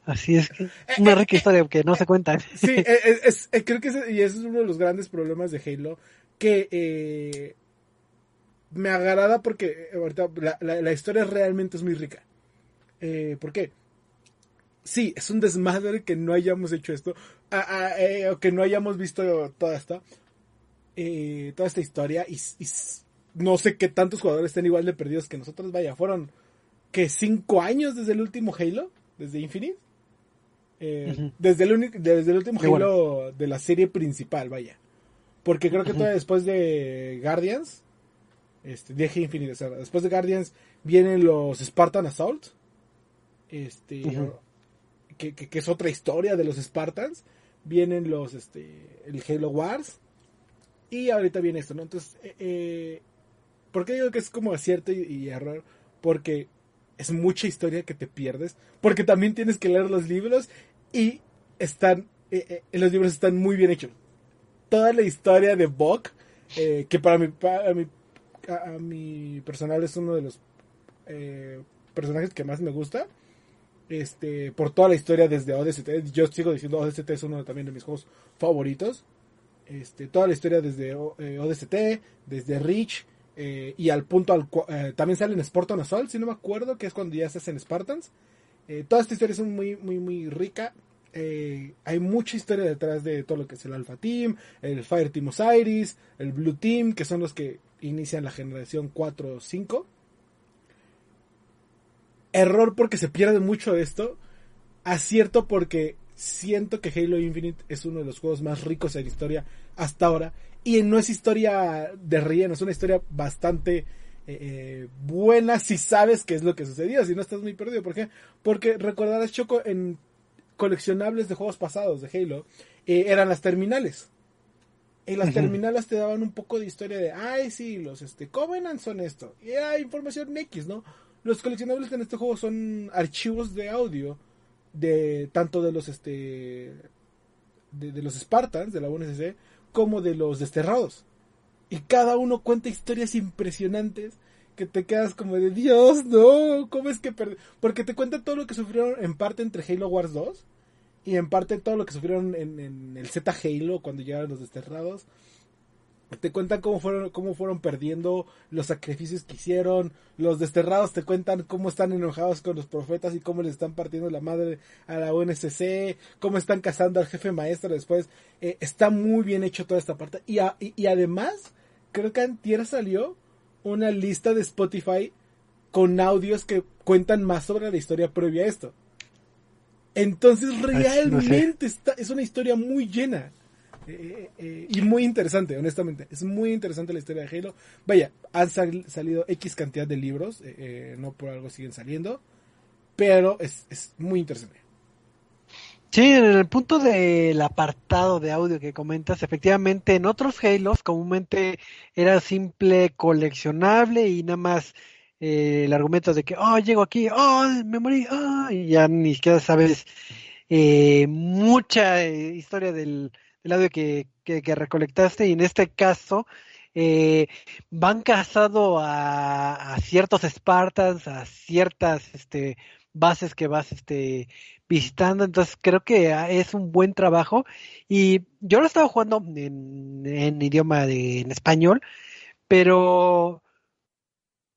Así es que una rica historia que no se cuenta. Sí, eh, es, es- eh, creo que ese, y ese es uno de los grandes problemas de Halo, que eh, me agrada porque eh, ahorita la, la- la historia realmente es muy rica. Eh, ¿Por qué? Sí, es un desmadre que no hayamos hecho esto, eh, o que no hayamos visto toda esta, eh, toda esta historia, y, no sé qué tantos jugadores estén igual de perdidos que nosotros, vaya, fueron que cinco años desde el último Halo, desde Infinite. Eh, desde, el desde el último Qué Halo de la serie principal, vaya. Porque creo que todavía después de Guardians, este, de Infinite, o sea, después de Guardians vienen los Spartan Assault, este. Que, es otra historia de los Spartans, vienen los, este, el Halo Wars, y ahorita viene esto, ¿no? Entonces, eh, eh, ¿por qué digo que es como acierto y, error? Porque es mucha historia que te pierdes, porque también tienes que leer los libros y están, eh, eh, los libros están muy bien hechos. Toda la historia de Buck, eh, que para mi, para mi, a, mi personal es uno de los personajes que más me gusta, este, por toda la historia desde ODST, yo sigo diciendo ODST es uno también de mis juegos favoritos, este, toda la historia desde eh, ODST, desde Reach, eh, y al punto al cual eh, también sale en Spartan Assault, si no me acuerdo, que es cuando ya se hacen Spartans. Eh, toda esta historia es muy, muy, muy rica. Eh, hay mucha historia detrás de todo lo que es el Alpha Team, el Fire Team Osiris, el Blue Team, que son los que inician la generación 4 o 5. Error porque se pierde mucho de esto. Acierto porque siento que Halo Infinite es uno de los juegos más ricos en historia hasta ahora. Y no es historia de relleno, es una historia bastante eh, eh, buena si sabes qué es lo que sucedió, si no estás muy perdido. ¿Por qué? Porque recordarás, Choco, en coleccionables de juegos pasados de Halo, eh, eran las terminales. Y las terminales te daban un poco de historia de, ay, sí, los este, Covenant son esto. Y era información X, ¿no? Los coleccionables en este juego son archivos de audio de tanto de los este de, los Spartans de la UNSC como de los desterrados. Y cada uno cuenta historias impresionantes que te quedas como de Dios, no, ¿cómo es que perdí? Porque te cuenta todo lo que sufrieron en parte entre Halo Wars 2 y en parte todo lo que sufrieron en, en el Z Halo cuando llegaron los desterrados. Te cuentan cómo fueron, cómo fueron perdiendo los sacrificios que hicieron. Los desterrados te cuentan cómo están enojados con los profetas y cómo les están partiendo la madre a la UNSC. Cómo están cazando al jefe maestro después. Eh, está muy bien hecho toda esta parte. Y, a- y, y además, creo que antier salió una lista de Spotify con audios que cuentan más sobre la historia previa a esto. Entonces no sé. realmente está, es una historia muy llena. Eh, eh, y muy interesante, honestamente. Es muy interesante la historia de Halo. Vaya, han salido X cantidad de libros, no por algo siguen saliendo, pero es, es muy interesante. Sí, en el punto del apartado de audio que comentas, efectivamente en otros Halos comúnmente era simple coleccionable y nada más eh, el argumento de que, oh, llego aquí, oh, me morí, oh, y ya ni siquiera sabes eh, mucha eh, historia del, audio que, que, recolectaste y en este caso van casado a, ciertos Spartans, a ciertas este, bases que vas este, visitando, entonces creo que ah, es un buen trabajo. Y yo lo estaba jugando en, idioma de en español, pero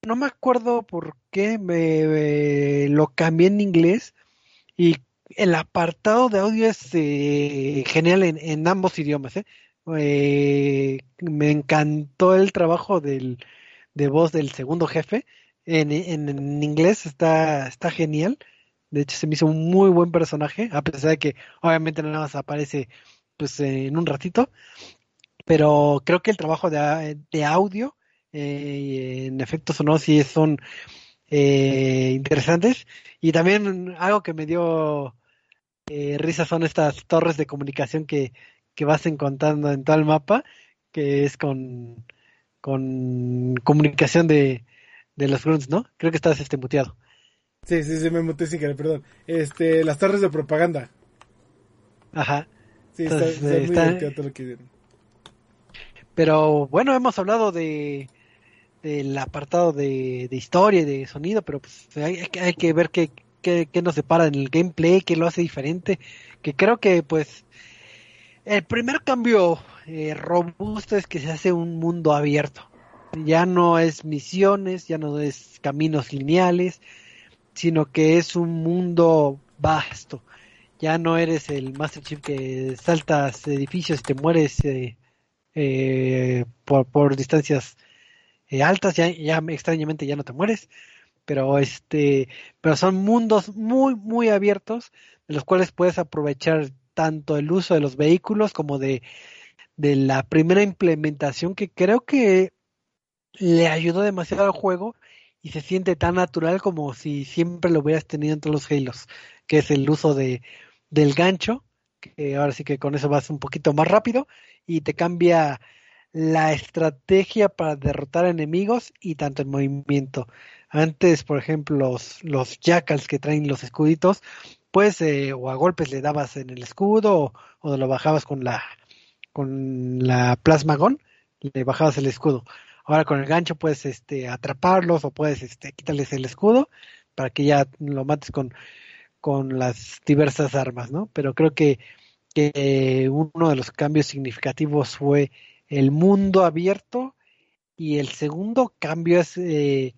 no me acuerdo por qué me, lo cambié en inglés y el apartado de audio es eh, genial en, ambos idiomas. ¿eh? ¿eh? me encantó el trabajo del, de voz del segundo jefe en, en, inglés está, genial. De hecho, se me hizo un muy buen personaje, a pesar de que obviamente nada más aparece pues en un ratito. Pero creo que el trabajo de, de audio eh, en efectos sonoros sí son eh, interesantes. Y también algo que me dio eh, risa son estas torres de comunicación que, que vas encontrando en todo el mapa, que es con, con comunicación de, de los grunts, ¿no? Creo que estás este muteado. Sí, sí, sí, me muteé sin querer, perdón. Este, las torres de propaganda. Ajá. Sí, está, muy todo lo que Pero bueno, hemos hablado de del apartado de, historia y de sonido, pero pues hay, hay que ver qué, qué, qué, nos separa en el gameplay, qué lo hace diferente, que creo que pues el primer cambio eh, robusto es que se hace un mundo abierto ya no es misiones, ya no es caminos lineales, sino que es un mundo vasto. Ya no eres el Master Chief que saltas edificios y te mueres eh, eh, por, distancias eh, altas, ya, ya extrañamente ya no te mueres, pero este, pero son mundos muy, muy abiertos, de los cuales puedes aprovechar tanto el uso de los vehículos como de, de la primera implementación que creo que le ayudó demasiado al juego y se siente tan natural como si siempre lo hubieras tenido entre los Halos, que es el uso de del gancho, que ahora sí que con eso vas un poquito más rápido y te cambia la estrategia para derrotar enemigos y tanto el movimiento. Antes, por ejemplo, los, los jackals que traen los escuditos, pues eh, o a golpes le dabas en el escudo o, lo bajabas con la con la plasmagón, le bajabas el escudo. Ahora con el gancho puedes este, atraparlos o puedes este, quitarles el escudo para que ya lo mates con, con las diversas armas, ¿no? Pero creo que, que uno de los cambios significativos fue el mundo abierto y el segundo cambio es eh,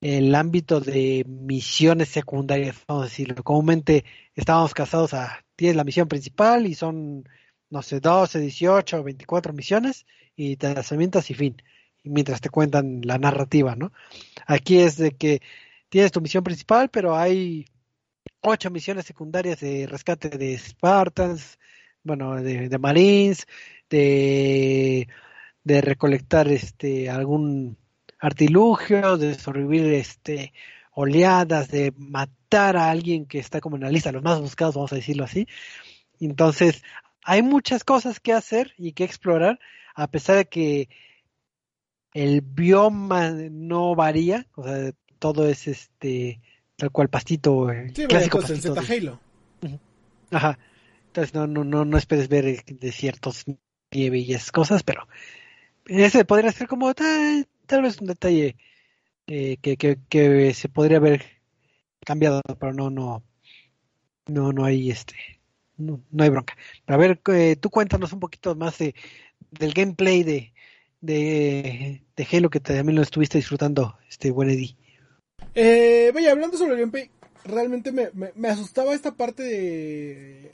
el ámbito de misiones secundarias, vamos a decirlo. Comúnmente estábamos casados a, tienes la misión principal y son, no sé, 12, 18, 24 misiones y te y fin mientras te cuentan la narrativa, ¿no? Aquí es de que tienes tu misión principal, pero hay ocho misiones secundarias de rescate de Spartans, bueno, de, Marines, de, de recolectar este algún artilugio, de sobrevivir este oleadas, de matar a alguien que está como en la lista de los más buscados, vamos a decirlo así. Entonces, hay muchas cosas que hacer y que explorar, a pesar de que el bioma no varía, o sea, todo es este tal cual pastito eh, sí, clásico pastito en Halo. Ajá. Entonces no no no no esperes ver desiertos, nieve y esas cosas, pero ese podría ser como tal, tal vez un detalle eh, que, que, que se podría haber cambiado, pero no no no no hay este no, no hay bronca. Pero a ver, eh, tú cuéntanos un poquito más de del gameplay de de, de Halo que también lo estuviste disfrutando, este buen Eddie? Eh, vaya, hablando sobre el gameplay, realmente me, me, asustaba esta parte de,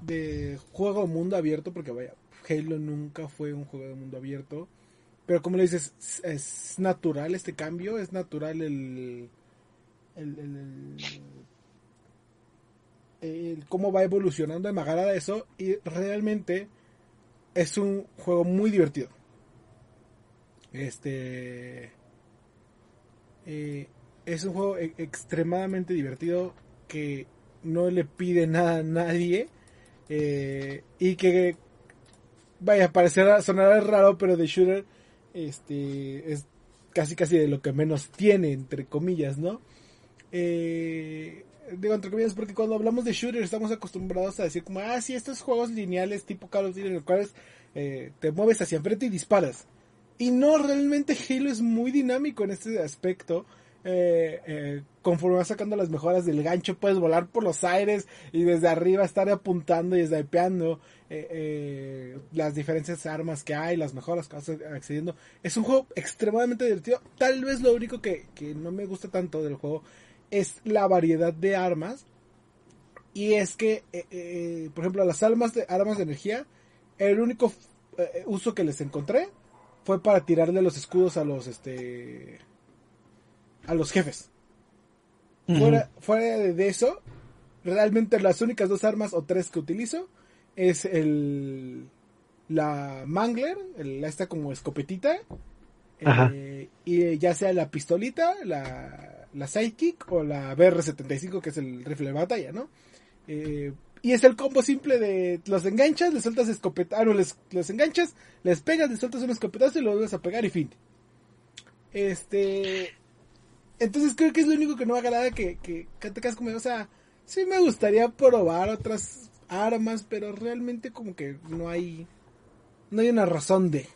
de juego mundo abierto, porque vaya, Halo nunca fue un juego de mundo abierto. Pero como le dices, es, natural este cambio, es natural el, el, cómo va evolucionando. Me agrada eso y realmente es un juego muy divertido. Este. Eh, es un juego e- extremadamente divertido que no le pide nada a nadie. Eh, y que. Vaya, parecerá, sonará raro, pero de shooter. Este. Es casi casi de lo que menos tiene, entre comillas, ¿no? Eh, digo entre comillas porque cuando hablamos de shooter estamos acostumbrados a decir como, ah, sí, estos juegos lineales tipo Call of Duty en los cuales eh, te mueves hacia enfrente y disparas. Y no, realmente Halo es muy dinámico en este aspecto. Eh, eh, conforme vas sacando las mejoras del gancho, puedes volar por los aires y desde arriba estar apuntando y snipeando eh, eh, las diferentes armas que hay, las mejoras que vas accediendo. Es un juego extremadamente divertido. Tal vez lo único que, que no me gusta tanto del juego es la variedad de armas. Y es que, por ejemplo, las armas de, armas de energía, el único uso que les encontré fue para tirarle los escudos a los este a los jefes. Fuera, fuera de eso, realmente las únicas dos armas o tres que utilizo es el la Mangler, el, esta como escopetita, eh, y ya sea la pistolita, la, la Sidekick o la BR-75 que es el rifle de batalla, ¿no? Eh, y es el combo simple de los enganchas, les sueltas escopeta, ah, no, les, los enganchas, les pegas, les sueltas un escopetazo y lo vuelves a pegar y fin. Este, entonces creo que es lo único que no me agrada que, que, que te como, o sea, sí me gustaría probar otras armas, pero realmente como que no hay, no hay una razón de.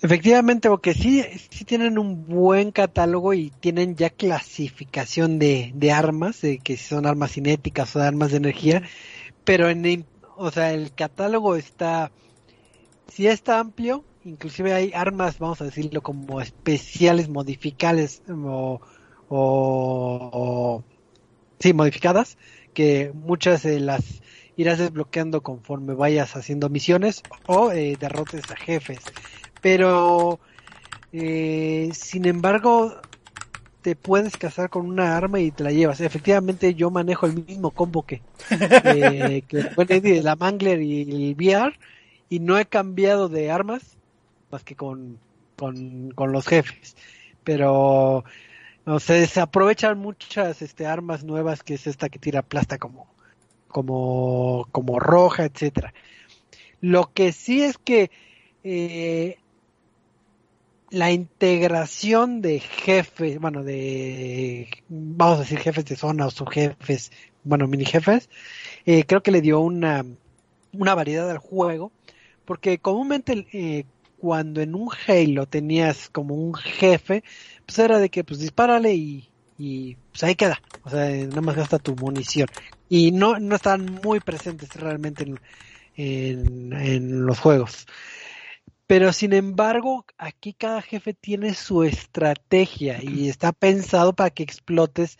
Efectivamente, porque sí, sí tienen un buen catálogo y tienen ya clasificación de, de armas, de que son armas cinéticas o de armas de energía, pero en, o sea, el catálogo está, sí está amplio, inclusive hay armas, vamos a decirlo, como especiales, modificables o, o, o- sí, modificadas, que muchas de las irás desbloqueando conforme vayas haciendo misiones o eh, derrotes a jefes pero eh, sin embargo te puedes casar con una arma y te la llevas. Efectivamente yo manejo el mismo combo que, eh, que la Mangler y el VR y no he cambiado de armas más que con, con, con los jefes. Pero no sé, se aprovechan muchas este armas nuevas que es esta que tira plasta como como como roja, etcétera. Lo que sí es que eh, la integración de jefes, bueno, de, vamos a decir jefes de zona o subjefes, bueno, mini jefes, eh, creo que le dio una, una variedad al juego, porque comúnmente eh, cuando en un Halo tenías como un jefe, pues era de que pues dispárale y, y pues ahí queda, o sea, nada más gasta tu munición. Y no, no están muy presentes realmente en, en, en los juegos. Pero sin embargo, aquí cada jefe tiene su estrategia y está pensado para que explotes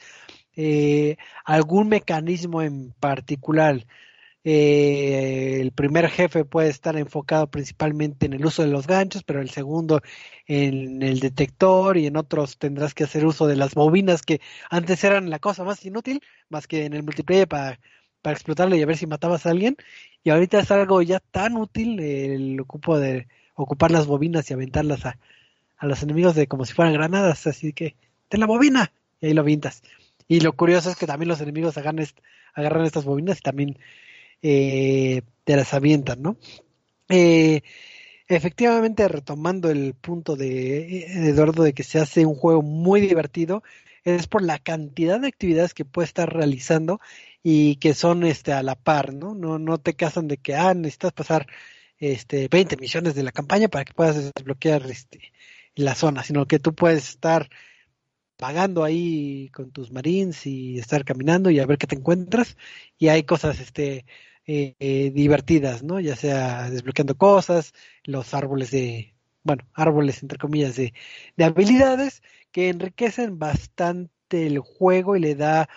eh, algún mecanismo en particular. Eh, el primer jefe puede estar enfocado principalmente en el uso de los ganchos, pero el segundo en el detector y en otros tendrás que hacer uso de las bobinas que antes eran la cosa más inútil, más que en el multiplayer para, para explotarlo y a ver si matabas a alguien. Y ahorita es algo ya tan útil el ocupo de ocupar las bobinas y aventarlas a, a los enemigos de como si fueran granadas, así que ten la bobina y ahí lo vintas. Y lo curioso es que también los enemigos agarran, agarran estas bobinas y también eh, te las avientan, ¿no? Eh, efectivamente, retomando el punto de, de Eduardo de que se hace un juego muy divertido, es por la cantidad de actividades que puede estar realizando y que son este a la par, ¿no? No, no te casan de que, ah, necesitas pasar este 20 misiones de la campaña para que puedas desbloquear este la zona, sino que tú puedes estar pagando ahí con tus marines y estar caminando y a ver qué te encuentras y hay cosas este eh, eh, divertidas, ¿no? Ya sea desbloqueando cosas, los árboles de, bueno, árboles entre comillas de, de habilidades que enriquecen bastante el juego y le da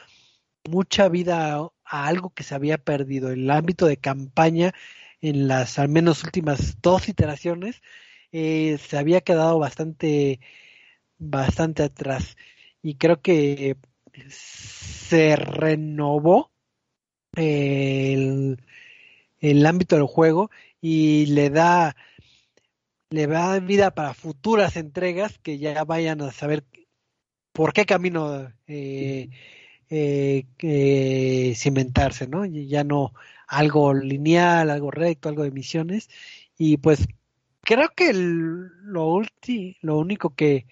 mucha vida a, algo que se había perdido. El ámbito de campaña en las al menos últimas dos iteraciones eh, se había quedado bastante bastante atrás y creo que se renovó el, el ámbito del juego y le da le da vida para futuras entregas que ya vayan a saber por qué camino eh, eh, cimentarse, ¿no? Ya no algo lineal, algo recto, algo de misiones. Y pues creo que lo, lo único que,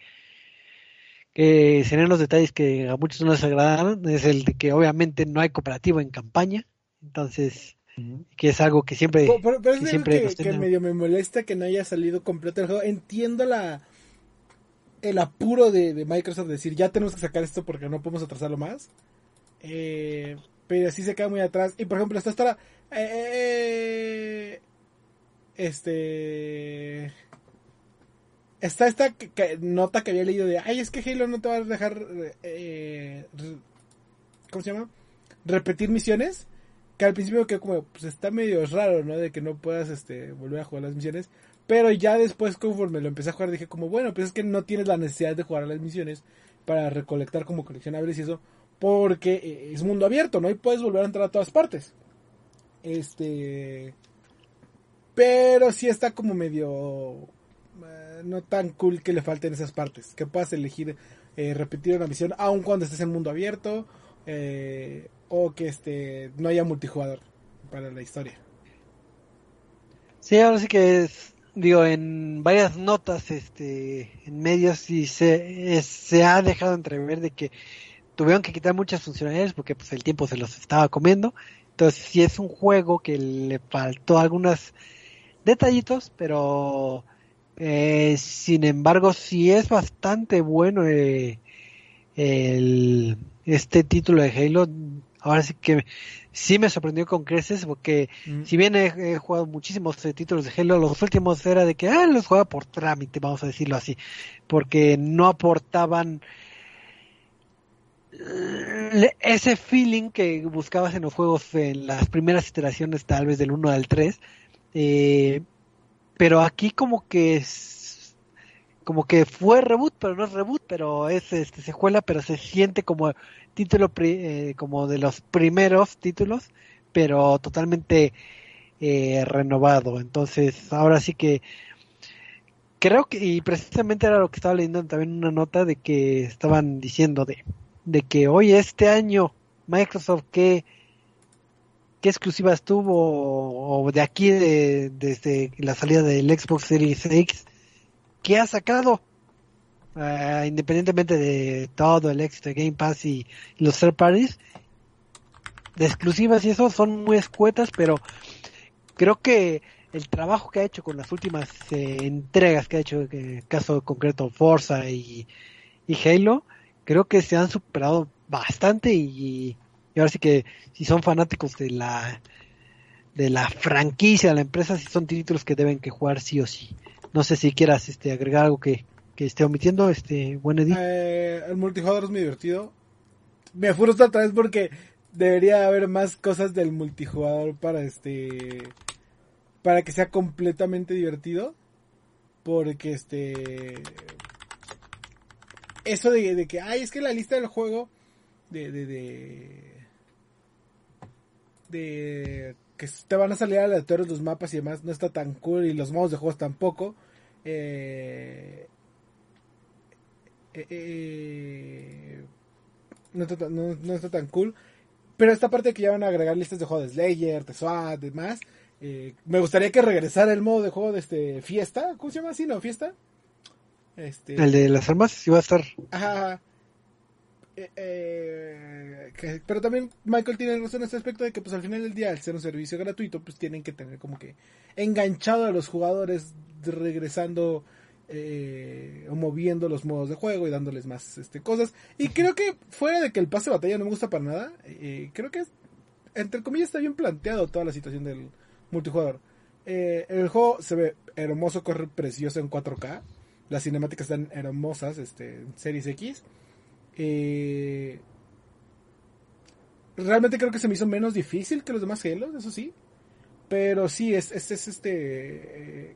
que serían los detalles que a muchos no les agradaron es el de que obviamente no hay cooperativo en campaña. Entonces, que es algo que siempre. Pero, es siempre que, medio me molesta que no haya salido completo el juego. Entiendo la el apuro de, Microsoft de decir ya tenemos que sacar esto porque no podemos atrasarlo más. Eh, pero sí se queda muy atrás. Y por ejemplo, esta hasta eh, este. Está esta nota que había leído de. Ay, es que Halo no te va a dejar. Eh, ¿Cómo se llama? Repetir misiones que al principio que como pues está medio raro, ¿no? De que no puedas este volver a jugar las misiones, pero ya después conforme lo empecé a jugar dije como, bueno, pues es que no tienes la necesidad de jugar a las misiones para recolectar como coleccionables y eso, porque eh, es mundo abierto, ¿no? Y puedes volver a entrar a todas partes. Este pero sí está como medio eh, no tan cool que le falten esas partes, que puedas elegir eh, repetir una misión aun cuando estés en mundo abierto eh, o que este no haya multijugador para la historia. Sí, ahora sí que es, digo, en varias notas, este, en medios sí se, se ha dejado entrever de que tuvieron que quitar muchas funcionalidades porque pues el tiempo se los estaba comiendo. Entonces sí es un juego que le faltó algunos detallitos, pero eh, sin embargo sí es bastante bueno eh, el, este título de Halo ahora sí que sí me sorprendió con creces porque mm. si bien he, jugado muchísimos eh, títulos de Halo, los últimos era de que ah, los jugaba por trámite, vamos a decirlo así, porque no aportaban ese feeling que buscabas en los juegos en las primeras iteraciones tal vez del 1 al 3 eh, pero aquí como que es como que fue reboot, pero no es reboot, pero es este, secuela, pero se siente como título eh, como de los primeros títulos, pero totalmente eh, renovado. Entonces, ahora sí que creo que, y precisamente era lo que estaba leyendo también una nota de que estaban diciendo de, de que hoy este año Microsoft que qué exclusivas tuvo o de aquí desde la salida del Xbox Series X que ha sacado, uh, independientemente de todo el éxito de Game Pass y, los third parties, de exclusivas y eso son muy escuetas, pero creo que el trabajo que ha hecho con las últimas eh, entregas que ha hecho, en el caso concreto Forza y, y, Halo, creo que se han superado bastante y, ahora sí que si son fanáticos de la de la franquicia de la empresa, si son títulos que deben que jugar sí o sí. No sé si quieras este, agregar algo que, esté omitiendo, este, buen Edith. Eh, el multijugador es muy divertido. Me frustra otra vez porque debería haber más cosas del multijugador para este para que sea completamente divertido porque este eso de, que ay es que la lista del juego de de, de, de que te van a salir aleatorios los mapas y demás no está tan cool y los modos de juegos tampoco. Eh, eh, eh, no, está, tan cool. Pero esta parte que ya van a agregar listas de juegos de Slayer, de SWAT, demás. me gustaría que regresara el modo de juego de este fiesta. ¿Cómo se llama así? ¿No? ¿Fiesta? Este... El de las armas, sí va a estar. Ajá. Eh, eh, pero también Michael tiene razón en este aspecto de que pues al final del día al ser un servicio gratuito pues tienen que tener como que enganchado a los jugadores regresando eh, o moviendo los modos de juego y dándoles más este cosas. Y creo que fuera de que el pase de batalla no me gusta para nada creo que entre comillas está bien planteado toda la situación del multijugador. El juego se ve hermoso corre precioso en 4K las cinemáticas están hermosas este en Series X eh, realmente creo que se me hizo menos difícil que los demás Halo, eso sí. Pero sí, es, es, este... Eh,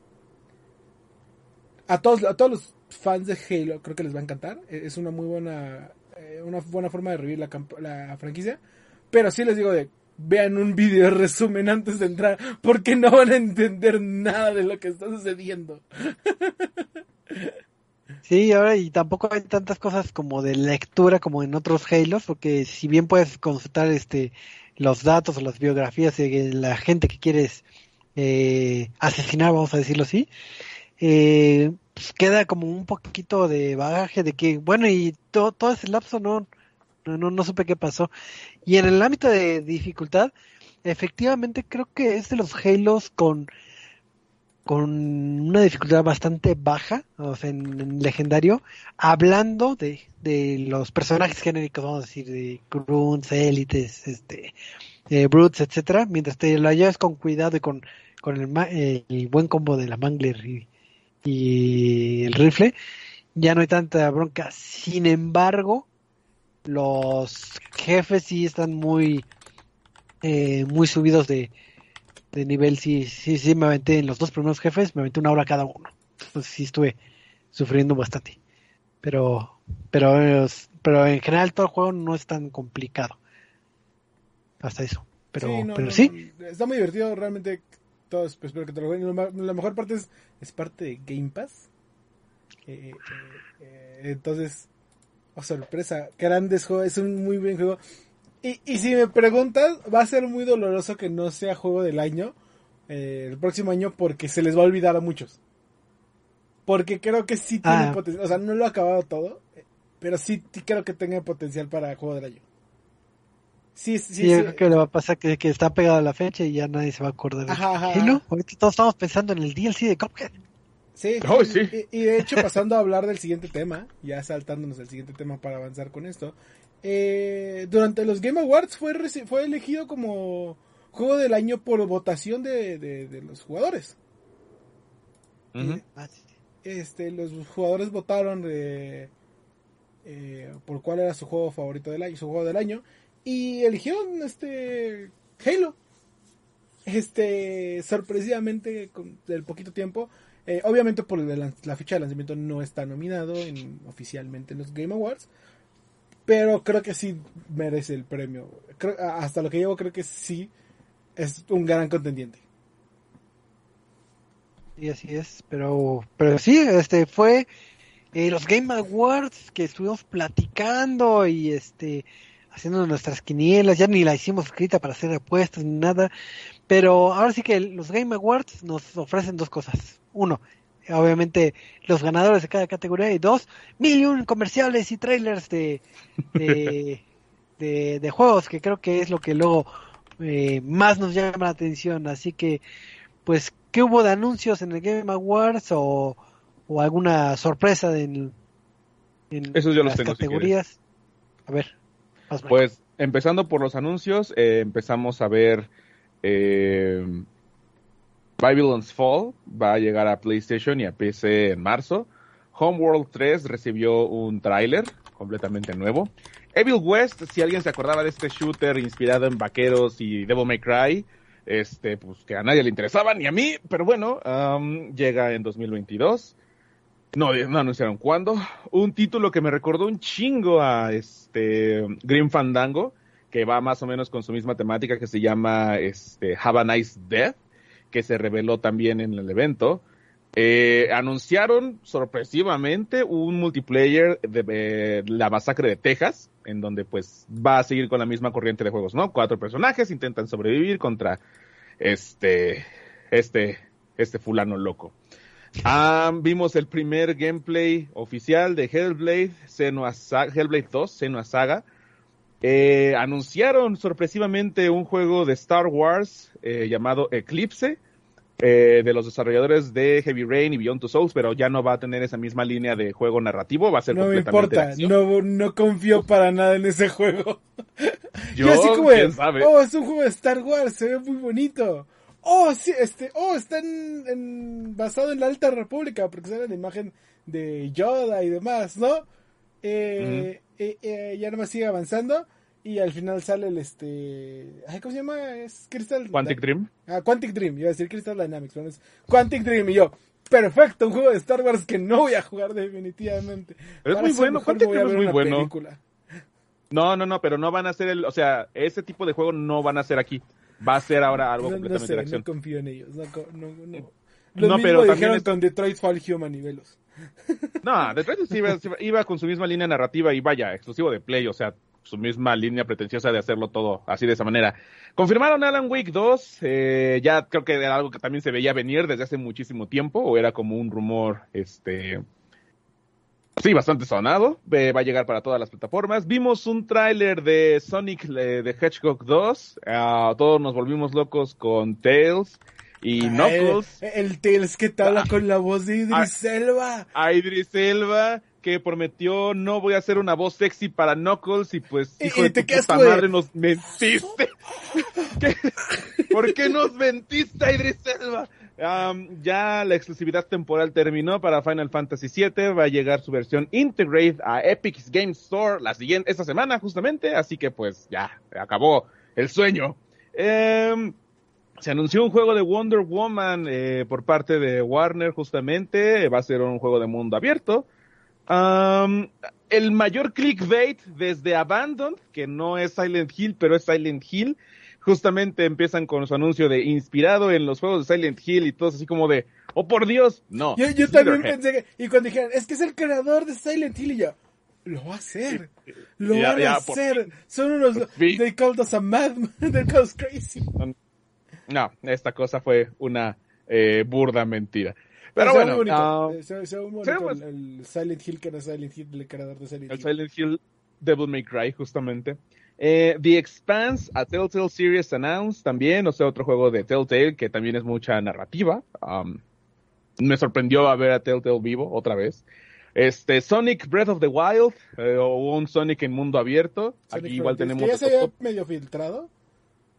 a, todos, a todos los fans de Halo creo que les va a encantar. E, es una muy buena... Eh, una buena forma de revivir la, la franquicia. Pero sí les digo de... vean un video resumen antes de entrar, porque no van a entender nada de lo que está sucediendo. Sí, ahora y tampoco hay tantas cosas como de lectura como en otros Halos, porque si bien puedes consultar este los datos o las biografías de la gente que quieres eh, asesinar, vamos a decirlo así, eh, pues queda como un poquito de bagaje de que, bueno, y todo, todo ese lapso no, no, no, supe qué pasó. Y en el ámbito de dificultad, efectivamente creo que es de los Halos con con una dificultad bastante baja, o sea, en, legendario, hablando de, de, los personajes genéricos, vamos a decir, de grunts, élites, este, eh, brutes, etcétera, mientras te lo lleves con cuidado y con, con el, el buen combo de la mangler y, y el rifle, ya no hay tanta bronca. Sin embargo, los jefes sí están muy, eh, muy subidos de, de nivel. Sí, sí, sí, me aventé en los dos primeros jefes, me aventé una hora cada uno. Entonces sí estuve sufriendo bastante. Pero, pero, pero en general todo el juego no es tan complicado. Hasta eso. Pero sí, pero sí. Está muy divertido, realmente. Todos, pues, espero que te lo jueguen. La mejor parte es, es parte de Game Pass. Eh, eh, eh, entonces, oh sorpresa, grandes juegos, es un muy buen juego. Y, y si me preguntas, va a ser muy doloroso que no sea juego del año eh, el próximo año porque se les va a olvidar a muchos. Porque creo que sí tiene ah. potencial, o sea, no lo ha acabado todo, pero sí, creo que tenga potencial para juego del año. Sí, sí, sí. Yo creo que le va a pasar que, que, está pegado a la fecha y ya nadie se va a acordar. Ajá, ajá. Ahorita todos estamos pensando en el DLC de Cuphead. Sí, oh, Y, de hecho, pasando a hablar del siguiente tema, ya saltándonos al siguiente tema para avanzar con esto. Eh, durante los Game Awards fue, fue elegido como juego del año por votación de, los jugadores. Eh, este, los jugadores votaron de, eh, por cuál era su juego favorito del año, su juego del año, y eligieron este Halo. Este, sorpresivamente, con el poquito tiempo, eh, obviamente por la, fecha de lanzamiento no está nominado oficialmente en los Game Awards. Pero creo que sí merece el premio. hasta lo que llevo creo que sí es un gran contendiente. Y así es, pero, pero sí, este fue eh, los Game Awards que estuvimos platicando y este haciendo nuestras quinielas, ya ni la hicimos escrita para hacer apuestas ni nada, pero ahora sí que los Game Awards nos ofrecen dos cosas. Uno, obviamente los ganadores de cada categoría y dos, mil comerciales y trailers de, de, juegos, que creo que es lo que luego eh, más nos llama la atención. Así que, pues, ¿qué hubo de anuncios en el Game Awards o, o alguna sorpresa en, en las categorías? a ver. Pues, empezando por los anuncios, eh, empezamos a ver... Eh, Babylon's Fall va a llegar a PlayStation y a PC en marzo. Homeworld 3 recibió un tráiler completamente nuevo. Evil West, si alguien se acordaba de este shooter inspirado en vaqueros y Devil May Cry, este, pues que a nadie le interesaba, ni a mí, pero bueno, um, llega en 2022. No, anunciaron cuándo. Un título que me recordó un chingo a este Grim Fandango, que va más o menos con su misma temática que se llama este, Have a Nice Death que se reveló también en el evento. Eh, anunciaron sorpresivamente un multiplayer de, la masacre de Texas, en donde pues va a seguir con la misma corriente de juegos, ¿no? Cuatro personajes intentan sobrevivir contra este, este, este fulano loco. Ah, vimos el primer gameplay oficial de Hellblade, Hellblade 2, Senua Saga. Eh, anunciaron sorpresivamente un juego de Star Wars eh, llamado Eclipse, eh, de los desarrolladores de Heavy Rain y Beyond Two Souls, pero ya no va a tener esa misma línea de juego narrativo, va a ser no completamente me importa, no, no confío para nada en ese juego. Yo, así como, oh, es un juego de Star Wars, se ve muy bonito. Oh, sí, este, oh, está en, basado en la Alta República, porque sale la imagen de Yoda y demás, ¿no? Eh, eh, eh, ya nomás sigue avanzando y al final sale el este. ¿Cómo se llama? Es Crystal. Quantic Dream. Ah, Quantic Dream. Iba a decir Crystal Dynamics. Pero es Quantic Dream. Y yo, perfecto, un juego de Star Wars que no voy a jugar definitivamente. es muy bueno. Quantic Dream es muy bueno. No, no, no, pero no van a ser el, o sea, ese tipo de juego no van a ser aquí. Va a ser ahora algo No, no completamente sé, de acción. no confío en ellos. No, no, no. No, Lo mismo pero también es- con Detroit Fall Human y Velos. No, Detroit iba- iba con su misma línea narrativa y vaya, exclusivo de Play, o sea, su misma línea pretenciosa de hacerlo todo así de esa manera. Confirmaron Alan Wake 2, eh, ya creo que era algo que también se veía venir desde hace muchísimo tiempo, o era como un rumor, este, sí, bastante sonado, eh, va a llegar para todas las plataformas. Vimos un tráiler de Sonic eh, de Hedgehog 2, ah, todos nos volvimos locos con Tails y Knuckles. Ah, El, el Tails que te habla con la voz de Ah. Idris Elba. a Idris Elba que prometió no voy a hacer una voz sexy para Knuckles y pues hijo y de te tu puta madre nos mentiste. ¿Qué? ¿Por qué nos mentiste Idris Elba? Ya la exclusividad temporal terminó para Final Fantasy VII, va a llegar su versión Integrate a Epic Game Store la siguiente, esta semana justamente, así que pues ya, acabó el sueño. Em, se anunció un juego de Wonder Woman eh, por parte de Warner justamente, va a ser un juego de mundo abierto. Am, el mayor clickbait desde Abandoned, que no es Silent Hill, pero es Silent Hill, justamente empiezan con su anuncio de inspirado en los juegos de Silent Hill y todos así como de, oh por Dios, no. Yo, yo también pensé que, y cuando dijeron, es que es el creador de Silent Hill, y yo, lo va a hacer, lo Ya, van ya, a por hacer, son unos, they called us a madman, they called us crazy. No, esta cosa fue una eh, burda mentira. Pero Se bueno, muy bonito, se, ve- se ve muy se ve bonito muy- el, el Silent Hill que era Silent Hill, el creador de Silent El Hill. Silent Hill Devil May Cry, justamente. Eh, The Expanse, a Telltale Series Announced también, o sea, otro juego de Telltale que también es mucha narrativa. Um, me sorprendió a ver a Telltale vivo otra vez. Este, Sonic Breath of the Wild, eh, o un Sonic en mundo abierto. Sonic Aquí igual tenemos... Ya se había medio filtrado.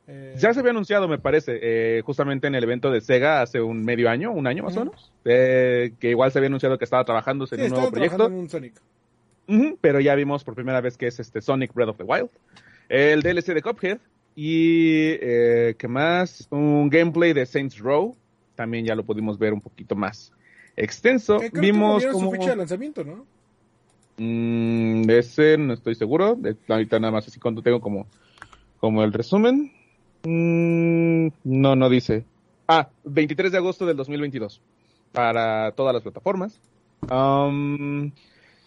Eh, ya se había anunciado, me parece, eh, justamente en el evento de Sega hace un medio año, un año más o menos, eh, que igual se había anunciado que estaba trabajando sí, en un nuevo proyecto. trabajando en un Sonic. Ujú, pero ya vimos por primera vez que es este Sonic Breath of the Wild. El DLC de Cuphead. Y, eh, ¿qué más? Un gameplay de Saints Row. También ya lo pudimos ver un poquito más extenso. Que creo vimos que como... su fecha de lanzamiento, ¿no? Mm, ese no estoy seguro. Ahorita nada más así cuando tengo como, como el resumen. Mm, no, no dice. Ah, 23 de agosto del 2022. Para todas las plataformas. Um,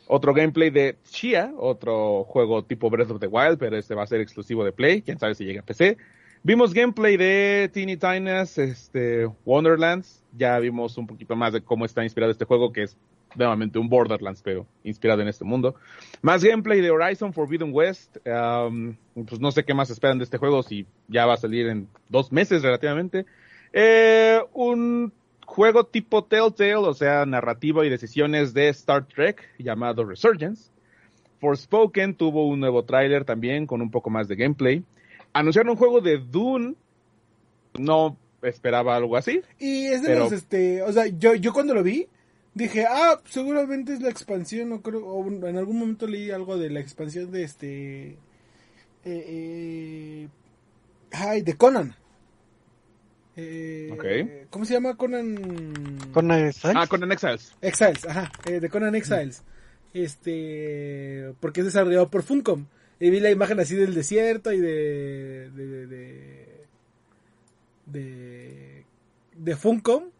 otro gameplay de Chia, otro juego tipo Breath of the Wild, pero este va a ser exclusivo de Play. Quién sabe si llega a PC. Vimos gameplay de Teeny Tina's este, Wonderlands. Ya vimos un poquito más de cómo está inspirado este juego, que es nuevamente un Borderlands, pero inspirado en este mundo. Más gameplay de Horizon Forbidden West. Um, pues no sé qué más esperan de este juego, si ya va a salir en dos meses relativamente. Eh, un juego tipo Telltale, o sea, narrativa y decisiones de Star Trek, llamado Resurgence. Forspoken tuvo un nuevo tráiler también con un poco más de gameplay. Anunciaron un juego de Dune. No esperaba algo así. Y es de Pero- los, este, o sea, yo, yo cuando lo vi, dije, ah, seguramente es la expansión, no creo, o en algún momento leí algo de la expansión de este, eh, eh, ay, de Conan. Eh, Ok. ¿Cómo se llama Conan? Con Exiles. Ah, con Exiles. Exiles, ajá, eh, de Conan Exiles. Este, porque es desarrollado por Funcom. Y vi la imagen así del desierto y de. de. de. de, de, de Funcom.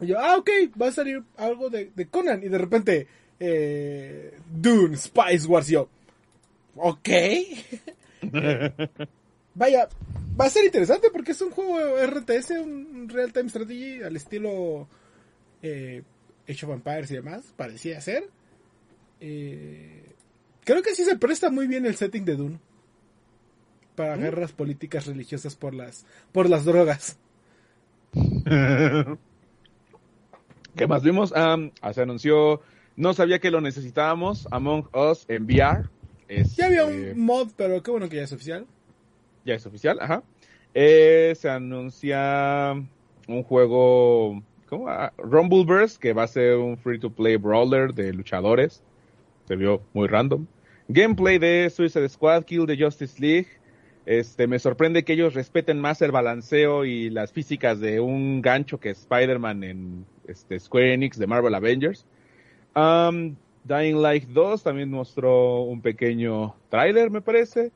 Y yo, ah, ok, va a salir algo de, de Conan. Y de repente, eh, Dune, Spice Wars. y Yo, ok. Vaya, va a ser interesante porque es un juego RTS, un Real Time Strategy al estilo eh, Age of Empires y demás, parecía ser. Eh, creo que sí se presta muy bien el setting de Dune para guerras políticas religiosas por las por las drogas. ¿Qué más vimos? Ah, ah, se anunció, no sabía que lo necesitábamos, Among Us en VR. Ya había Este, un mod, pero qué bueno que ya es oficial. Ya es oficial, ajá. Eh, se anuncia un juego, ¿cómo? Ah, Rumbleverse, que va a ser un free-to-play brawler de luchadores. Se vio muy random. Gameplay de Suicide Squad, Kill the Justice League. Este, me sorprende que ellos respeten más el balanceo y las físicas de un gancho que Spider-Man en este, Square Enix de Marvel Avengers. Um, Dying Light 2 también mostró un pequeño tráiler, me parece.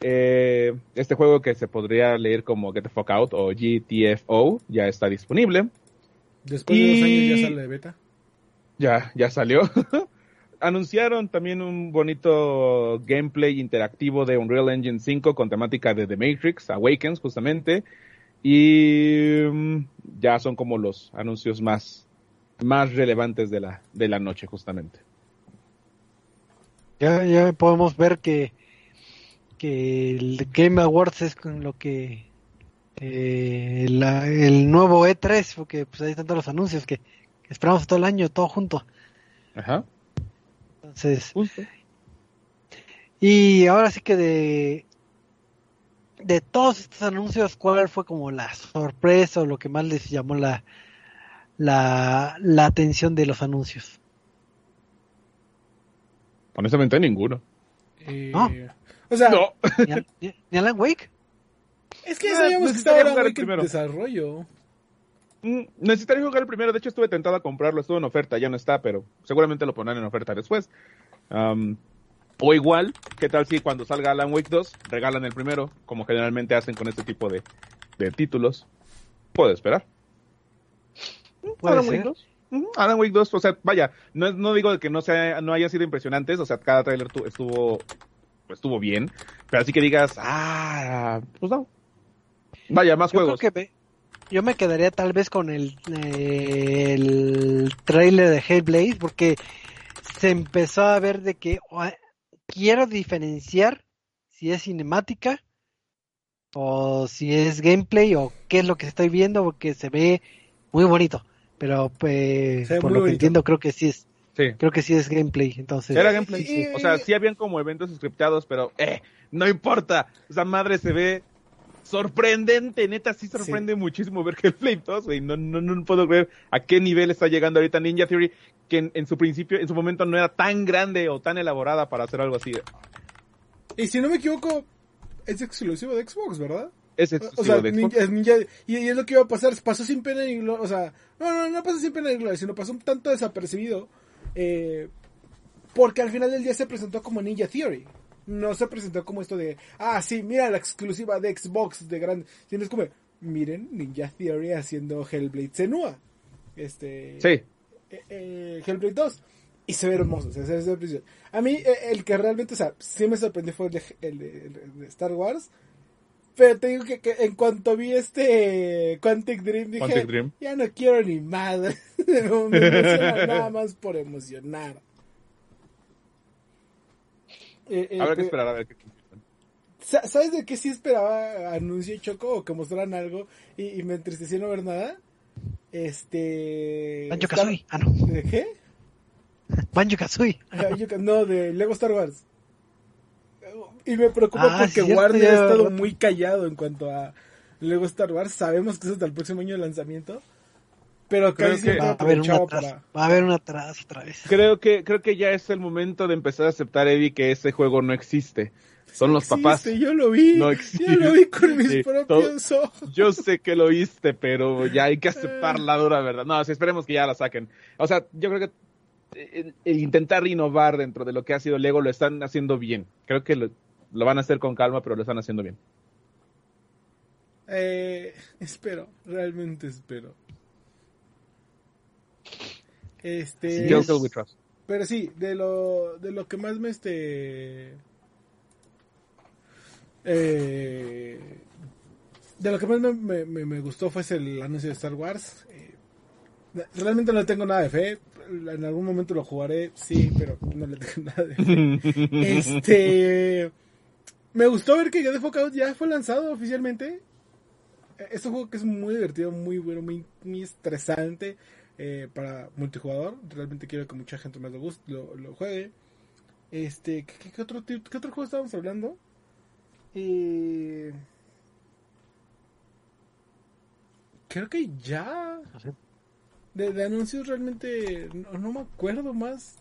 Eh, este juego que se podría leer como Get the Fuck Out o GTFO ya está disponible. Después de dos años ya sale de beta. Ya, ya salió. Anunciaron también un bonito gameplay interactivo de Unreal Engine 5 con temática de The Matrix, Awakens justamente. Y mm, ya son como los anuncios más, más relevantes de la, de la noche justamente. Ya, ya podemos ver que, que el Game Awards es con lo que eh, la- el nuevo E3, porque pues ahí están todos los anuncios que, que esperamos todo el año, todo junto. Ajá, Entonces, justo. y ahora sí que de de todos estos anuncios, ¿cuál fue como la sorpresa o lo que más les llamó la la, la atención de los anuncios? Honestamente ninguno. Eh, No. O sea, No. ¿Ni, Al- ni- ni Alan Wake? es que ya Ah, sabíamos que estaba el que en desarrollo. Mm, Necesitaría jugar el primero. De hecho, estuve tentado a comprarlo. Estuvo en oferta. Ya no está, pero seguramente lo pondrán en oferta después. O igual, ¿qué tal si cuando salga Alan Wake 2 regalan el primero? Como generalmente hacen con este tipo de, de títulos. Puedo esperar. Puede Alan ser. Wake 2. Ujú, Alan Wake 2, o sea, vaya, no, es- no digo que no, sea, no hayan sido impresionantes, o sea, cada trailer tu- estuvo, estuvo bien, pero así que digas, ah, pues no. Vaya, más Yo juegos. creo que me, yo me quedaría tal vez con el, eh, el trailer de Hellblade porque se empezó a ver de que quiero diferenciar si es cinemática o si es gameplay o qué es lo que estoy viendo porque se ve muy bonito. Pero pues, por lo que bonito. entiendo creo que sí es Sí. creo que sí es gameplay. Entonces Era gameplay. Y- O sea, sí habían como eventos scriptados, pero eh, no importa. Esa madre se ve sorprendente, neta, sí sorprende muchísimo ver que el Flame 2, güey. No, no, no puedo creer a qué nivel está llegando ahorita Ninja Theory, que en, en su principio, en su momento no era tan grande o tan elaborada para hacer algo así. Y si no me equivoco, es exclusivo de Xbox, ¿verdad? Es O exclusivo sea, de Xbox. Ninja, es Ninja- y, y es lo que iba a pasar, pasó sin pena ni gloria, o sea, no, no, no pasó sin pena ni gloria, sino pasó un tanto desapercibido, eh, porque al final del día se presentó como Ninja Theory, no se presentó como esto de, ah, sí, mira la exclusiva de Xbox de grande, sino es como, miren, Ninja Theory haciendo Hellblade Senua, este, Sí. eh, eh, Hellblade 2. Y se ve hermoso. se ve precioso. A mí, eh, el que realmente, o sea, sí me sorprendió fue el de, el de- el de Star Wars. Pero te digo que, que en cuanto vi este Quantic Dream, dije, Quantic Dream. ya no quiero ni madre. me nada más por emocionar. Eh, eh, Habrá que esperar a ver qué. Sa- ¿Sabes de qué sí esperaba anuncio Choco o que mostraran algo y, y me entristeció no ver nada? Este... Banjo Star- Kazooie. Ah, no. ¿De qué? Banjo Kazooie. Ah, no, de Lego Star Wars. Y me preocupa Ah, porque cierto, Warner ya, ha estado muy callado en cuanto a Lego Star Wars. Sabemos que es hasta el próximo año de lanzamiento. Pero Creo que- Va a haber un atrás. para... Va a haber un atrás otra vez. Creo que, creo que ya es el momento de empezar a aceptar, Eddie, que ese juego no existe. Son los Existe, papás. Yo lo vi. No yo existe. lo vi con mis Sí, propios ojos. Yo sé que lo oíste, pero ya hay que aceptar la dura verdad. No, sí, esperemos que ya la saquen. O sea, yo creo que el, el intentar innovar dentro de lo que ha sido Lego lo están haciendo bien. Creo que lo, lo van a hacer con calma, pero lo están haciendo bien. Eh, espero, realmente espero. Este... Still we trust. Pero sí, de lo, de lo que más me este. Eh, de lo que más me, me- me- gustó fue el anuncio de Star Wars. Eh, realmente no le tengo nada de fe. En algún momento lo jugaré, sí, pero no le tengo nada de fe. Este. Me gustó ver que God of War ya fue lanzado oficialmente. Eh, Es un juego que es muy divertido, muy bueno, muy, muy estresante eh, para multijugador. Realmente quiero que mucha gente más lo, guste, lo, lo juegue. Este, ¿qué, qué otro, qué otro juego estábamos hablando? Eh, creo que ya. Sé. De, de anuncios realmente no, no me acuerdo más.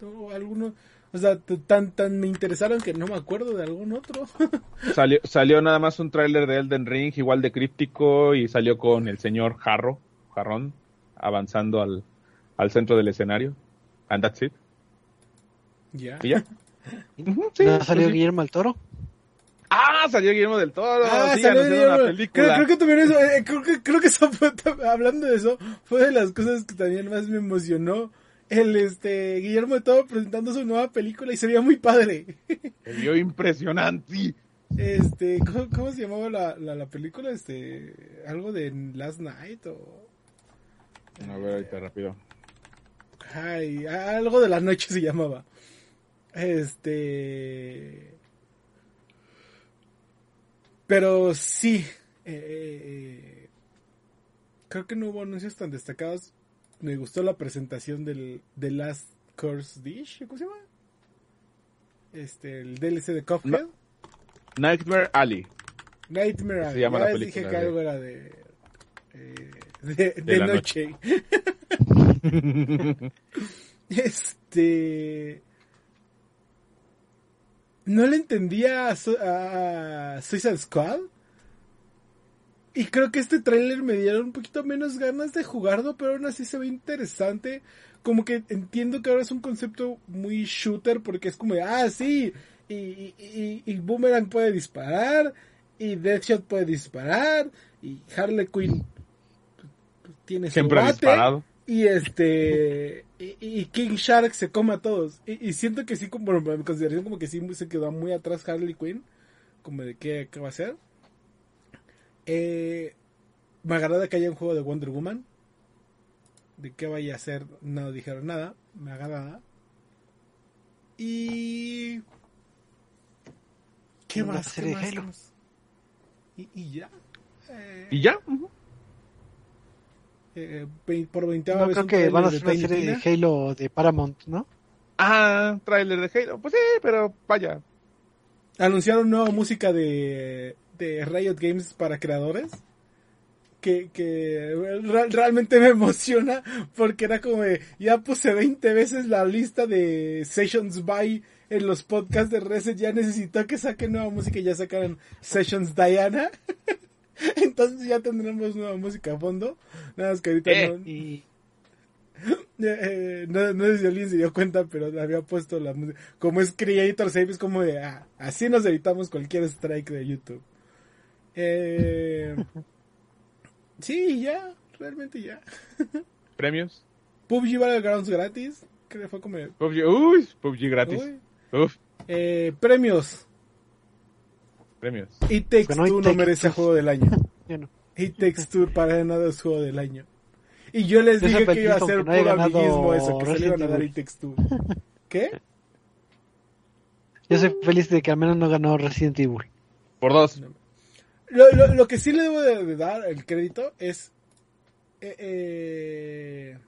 No, algunos, o sea, tan tan me interesaron que no me acuerdo de algún otro. Salió, salió nada más un tráiler de Elden Ring, igual de críptico, y salió con el señor Jarro, Jarrón, avanzando al, al centro del escenario. And that's it. Ya. ¿Y ya? Ujú, sí, ¿No salió sí. Guillermo el Toro? Ah, salió Guillermo del Toro. Ah, sí, salió Guillermo. una película. creo que también eso, eh, creo que, creo que eso fue, hablando de eso, fue de las cosas que también más me emocionó. El este Guillermo de Todo presentando su nueva película y se veía muy padre. Se vio impresionante. Este, ¿cómo, cómo se llamaba la, la, la película? Este, algo de Last Night o A ver, ahorita rápido. ay, algo de la noche se llamaba. Este, pero sí, eh, creo que no hubo anuncios tan destacados. Me gustó la presentación del The Last Course Dish, ¿cómo se llama? Este, el DLC de Cuphead. Nightmare Alley. Nightmare Se Alley. llama Ya la les dije película que algo era de. eh, de, de la noche. este. No le entendía a, Su- a Suicide Squad. Y creo que este tráiler me dieron un poquito menos ganas de jugarlo, pero aún así se ve interesante. Como que entiendo que ahora es un concepto muy shooter, porque es como de, ah, sí, y, y, y- y Boomerang puede disparar, y Deathshot puede disparar, y Harley Quinn tiene su Siempre ha bate, disparado. y este y, y King Shark se come a todos y, y siento que sí como bueno, en mi consideración como que sí se quedó muy atrás Harley Quinn como de qué, qué va a hacer eh, me agrada que haya un juego de Wonder Woman de qué vaya a hacer no dijeron nada me agrada y qué más, ¿Qué más? Halo. ¿Qué más? y, y ya Eh, ¿Y ya? Ujú. Eh, vein- por 20 No, vez creo que van a hacer una Tiny serie Tina. de Halo de Paramount, ¿no? Ah, tráiler de Halo. Pues sí, pero vaya. anunciaron nueva música de, de Riot Games para creadores. Que, que re- realmente me emociona porque era como de, ya puse 20 veces la lista de Sessions by en los podcasts de Reset, ya necesito que saquen nueva música y ya sacaron Sessions Diana. Entonces ya tendremos nueva música a fondo. Nada más que ahorita Eh, no, Y eh, eh, no, no sé si alguien se dio cuenta, pero había puesto la música. Como es Creator Save, es como de, ah, así nos evitamos cualquier strike de YouTube. Eh, sí, ya, realmente ya. ¿Premios? PUBG Battlegrounds gratis, creo que fue como... PUBG. Uy, PUBG gratis. uy. Uf, Eh, premios. Premios. It Takes Two no merece juego del año. no. It Takes Two para nada es juego del año. Y yo les dije que iba a ser no puro amiguismo eso, que se le iban a dar. It Takes Two. ¿Qué? Yo soy feliz de que al menos no ganó Resident Evil. Por dos. Lo, lo, lo que sí le debo de, de dar el crédito es... eh,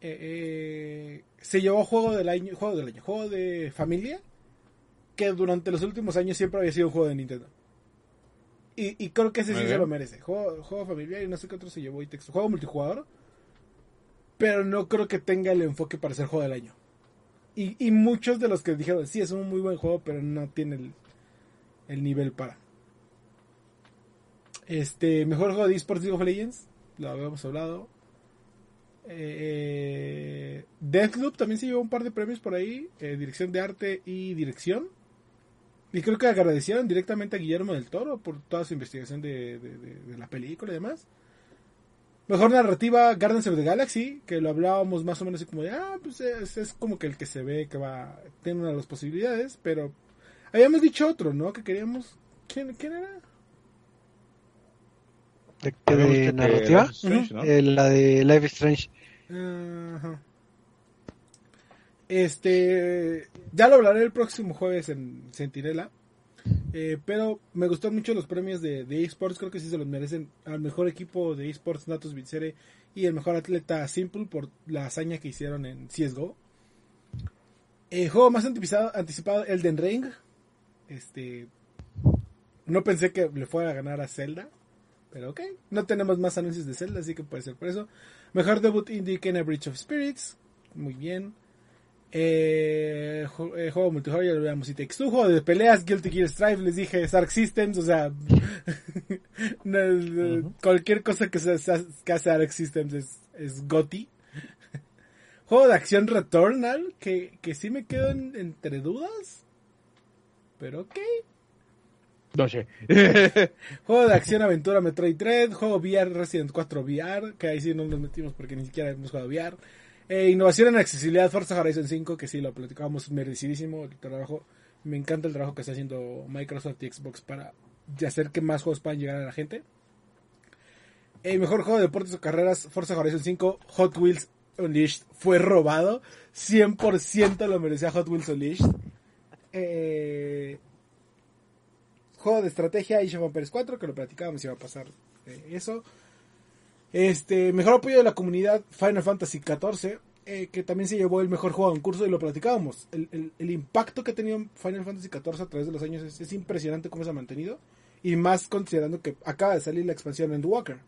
eh, eh, se llevó juego del año, juego del año, juego de familia, que durante los últimos años siempre había sido un juego de Nintendo. Y, y creo que ese sí se lo merece. Juego, juego familiar y no sé qué otro se llevó y texto. Juego multijugador. Pero no creo que tenga el enfoque para ser juego del año. Y, y muchos de los que dijeron, sí, es un muy buen juego, pero no tiene el, el nivel para. Este, mejor juego de esports League of Legends, lo habíamos hablado. Eh, Deathloop también se llevó un par de premios por ahí, eh, dirección de arte y dirección. Y creo que agradecieron directamente a Guillermo del Toro por toda su investigación de, de- de- de la película y demás. Mejor narrativa, Guardians of the Galaxy, que lo hablábamos más o menos así como de, ah, pues es, es como que el que se ve que va, tiene una de las posibilidades, pero habíamos dicho otro, ¿no? Que queríamos, ¿quién, quién era? De, de narrativa, eh, la de Life is Strange. Ajá. Este, ya lo hablaré el próximo jueves en Sentinela. Eh, pero me gustan mucho los premios de, esports, creo que sí se los merecen al mejor equipo de esports Natus Vincere y el mejor atleta Simple por la hazaña que hicieron en CSGO. El juego más anticipado, anticipado Elden Ring. Este, no pensé que le fuera a ganar a Zelda, pero ok. No tenemos más anuncios de Zelda, así que puede ser por eso. Mejor debut indie Kena Bridge of Spirits. Muy bien. Eh, eh, juego multijugador, ya lo veamos. Y Two, juego de peleas, Guilty Gear Strive, les dije Stark Systems, o sea, no, eh, cualquier cosa que, se, se- que hace Arc Systems es, es GOTY. Juego de acción Returnal, que, que sí me quedo en- entre dudas. Pero ok. No sé. Juego de acción aventura Metroid Dread, juego VR Resident 4 VR, que ahí sí no nos metimos porque ni siquiera hemos jugado VR. Eh, innovación en accesibilidad Forza Horizon 5, que sí lo platicábamos merecidísimo el trabajo. Me encanta el trabajo que está haciendo Microsoft y Xbox para hacer que más juegos puedan llegar a la gente. Mejor juego de deportes o carreras Forza Horizon 5 Hot Wheels Unleashed fue robado. 100% lo merecía Hot Wheels Unleashed. Eh, juego de estrategia Age of Empires 4, que lo platicábamos va a pasar eh, eso. Este, mejor apoyo de la comunidad Final Fantasy XIV, eh, que también se llevó el mejor juego en curso y lo platicábamos. El, el- impacto que ha tenido Final Fantasy XIV a través de los años es, es impresionante cómo se ha mantenido. Y más considerando que acaba de salir la expansión Endwalker.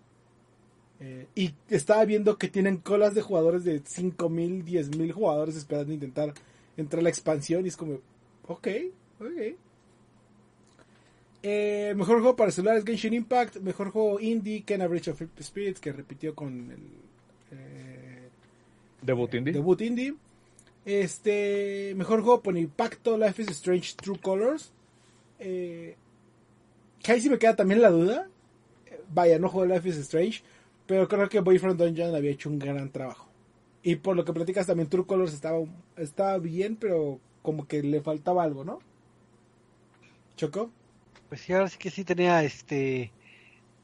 Eh, y estaba viendo que tienen colas de jugadores de 5.000, 10.000 jugadores esperando intentar entrar a la expansión. Y es como, ok, ok. Eh, mejor juego para celulares Genshin Impact. Mejor juego indie Kena Bridge of Spirits, que repitió con el eh, Debut indie. debut indie. Este, mejor juego por impacto Life is Strange True Colors. Eh, que ahí sí me queda también la duda. Eh, Vaya, no juego Life is Strange, pero creo que Boyfriend Dungeon había hecho un gran trabajo. Y por lo que platicas también True Colors estaba, estaba bien, pero como que le faltaba algo, ¿no? Choco. Pues sí, ahora sí que sí tenía este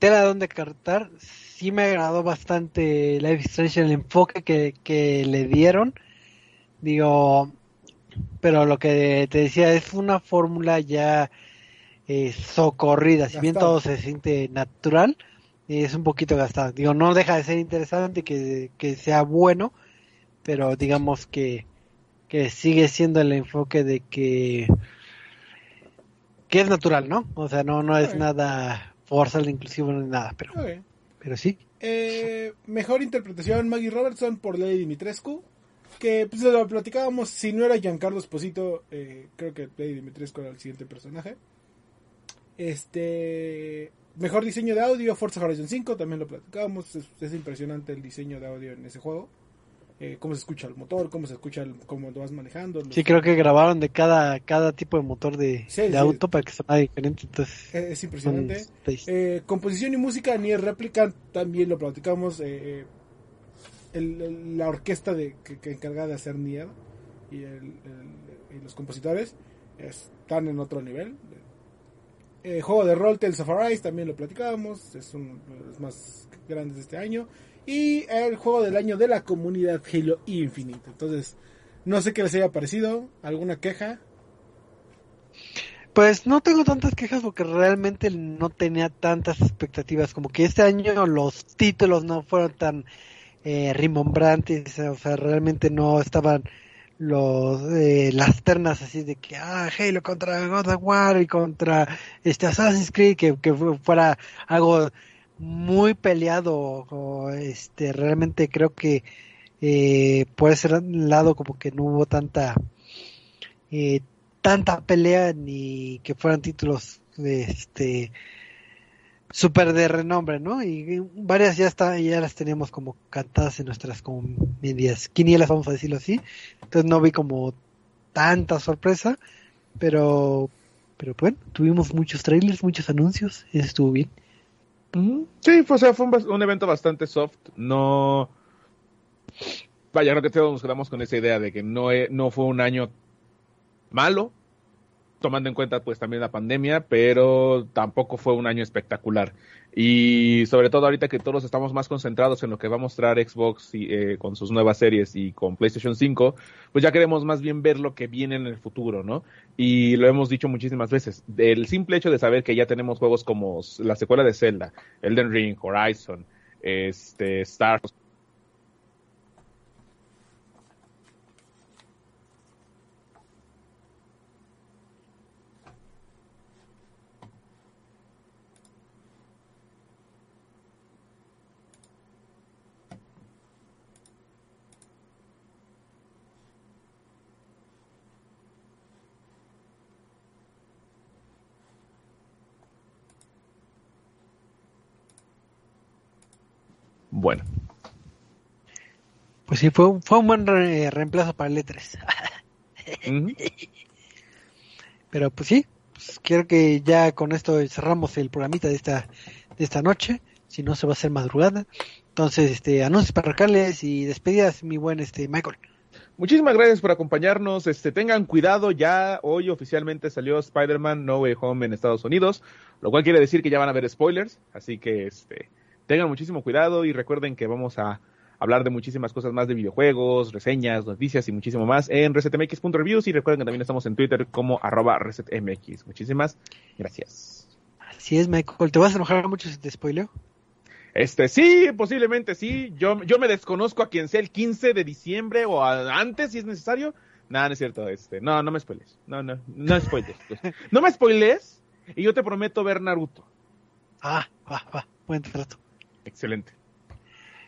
tela donde cartar. Sí me agradó bastante Life is Strange el enfoque que, que le dieron. Digo, pero lo que te decía es una fórmula ya eh, socorrida. Si bien todo se siente natural, eh, es un poquito gastado. Digo, no deja de ser interesante que, que sea bueno, pero digamos que, que sigue siendo el enfoque de que que es natural, ¿no? O sea, no, no es nada forzado, inclusive ni nada, pero, pero sí. Eh, mejor interpretación Maggie Robertson por Lady Dimitrescu. Que pues lo platicábamos, si no era Giancarlo Esposito, eh, creo que Lady Dimitrescu era el siguiente personaje. Este. Mejor diseño de audio, Forza Horizon 5, también lo platicábamos. Es, es impresionante el diseño de audio en ese juego. Eh, cómo se escucha el motor, cómo se escucha el, cómo lo vas manejando. los- Sí, creo que grabaron de cada, cada tipo de motor de, Sí, de sí. auto para que sonara diferente. Entonces, Eh, es impresionante. Eh, composición y música, Nier Replicant, también lo platicamos. eh, el- el- la orquesta de, que, que encargada de hacer Nier y, y los compositores están en otro nivel. Juego de rol, Tales of Arise, también lo platicábamos. Es uno de los más grandes de este año. Y el juego del año de la comunidad Halo Infinite. Entonces, no sé qué les haya parecido. ¿Alguna queja? Pues no tengo tantas quejas porque realmente no tenía tantas expectativas. Como que este año los títulos no fueron tan eh, o sea, realmente no estaban los eh, las ternas así de que ah Halo contra God of War y contra este Assassin's Creed que, que fu- fuera algo muy peleado este realmente creo que eh, por ese lado como que no hubo tanta eh, tanta pelea ni que fueran títulos este super de renombre, ¿no? Y varias ya está, ya las teníamos como cantadas en nuestras como medias quinielas, vamos a decirlo así. Entonces no vi como tanta sorpresa, pero pero bueno, tuvimos muchos trailers, muchos anuncios, estuvo bien. Sí, fue, o sea, fue un evento bastante soft. No. Vaya, creo que todos nos quedamos con esa idea de que no, e- no fue un año malo, tomando en cuenta pues también la pandemia, pero tampoco fue un año espectacular. Y sobre todo ahorita que todos estamos más concentrados en lo que va a mostrar Xbox y, eh, con sus nuevas series y con PlayStation 5, pues ya queremos más bien ver lo que viene en el futuro, ¿no? Y lo hemos dicho muchísimas veces. El simple hecho de saber que ya tenemos juegos como la secuela de Zelda, Elden Ring, Horizon, este, Star Bueno. Pues sí, fue, un- fue un buen re- reemplazo para el E3. Ujú. Pero pues sí, pues quiero que ya con esto cerramos el programita de esta, de esta noche. Si no, se va a hacer madrugada. Entonces, este, anuncios parroquiales y despedidas, mi buen este Michael. Muchísimas gracias por acompañarnos. Este, tengan cuidado, ya hoy oficialmente salió Spider-Man No Way Home en Estados Unidos, lo cual quiere decir que ya van a haber spoilers, así que este, tengan muchísimo cuidado y recuerden que vamos a hablar de muchísimas cosas más de videojuegos, reseñas, noticias y muchísimo más en resetmx.reviews y recuerden que también estamos en Twitter como arroba resetmx. Muchísimas gracias. Así es, Michael. ¿Te vas a enojar mucho si te spoileo? Este, sí, posiblemente sí. Yo, yo me desconozco a quien sea el 15 de diciembre o a- antes si es necesario. Nada, no es cierto. Este, no, no me spoiles. No, no, no spoiles. pues. No me spoiles y yo te prometo ver Naruto. Ah, va, va, buen trato. Excelente.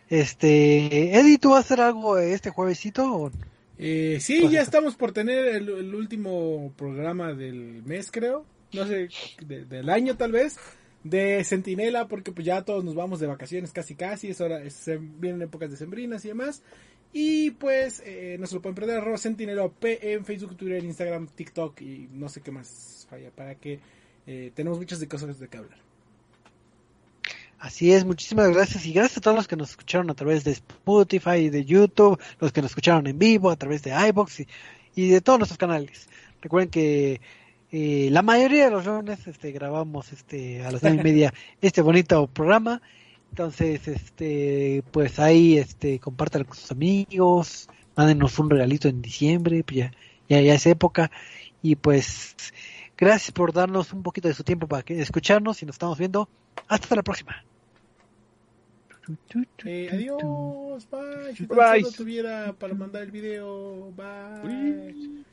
Este, Eddie, ¿tú vas a hacer algo este juevesito? o- Eh, sí, Pues ya estamos por tener el, el último programa del mes, creo. No sé, de- del año tal vez. De Centinela, porque pues ya todos nos vamos de vacaciones casi casi. Es hora, es- se- vienen épocas decembrinas y demás. Y pues eh, no se lo pueden perder. Arroba Centinela P en Facebook, Twitter, Instagram, TikTok y no sé qué más falla. Para que eh, tenemos muchas de cosas de que hablar. Así es, muchísimas gracias y gracias a todos los que nos escucharon a través de Spotify, de YouTube, los que nos escucharon en vivo, a través de iBox y, y de todos nuestros canales. Recuerden que eh, la mayoría de los lunes este, grabamos este, a las nueve y media este bonito programa. Entonces, este, pues ahí, este, compártanlo con sus amigos, mándenos un regalito en diciembre, pues ya, ya, ya es época. Y pues, gracias por darnos un poquito de su tiempo para que escucharnos y nos estamos viendo. Hasta la próxima. Eh, adiós, bye. Si tan Bye. solo tuviera para mandar el video, bye.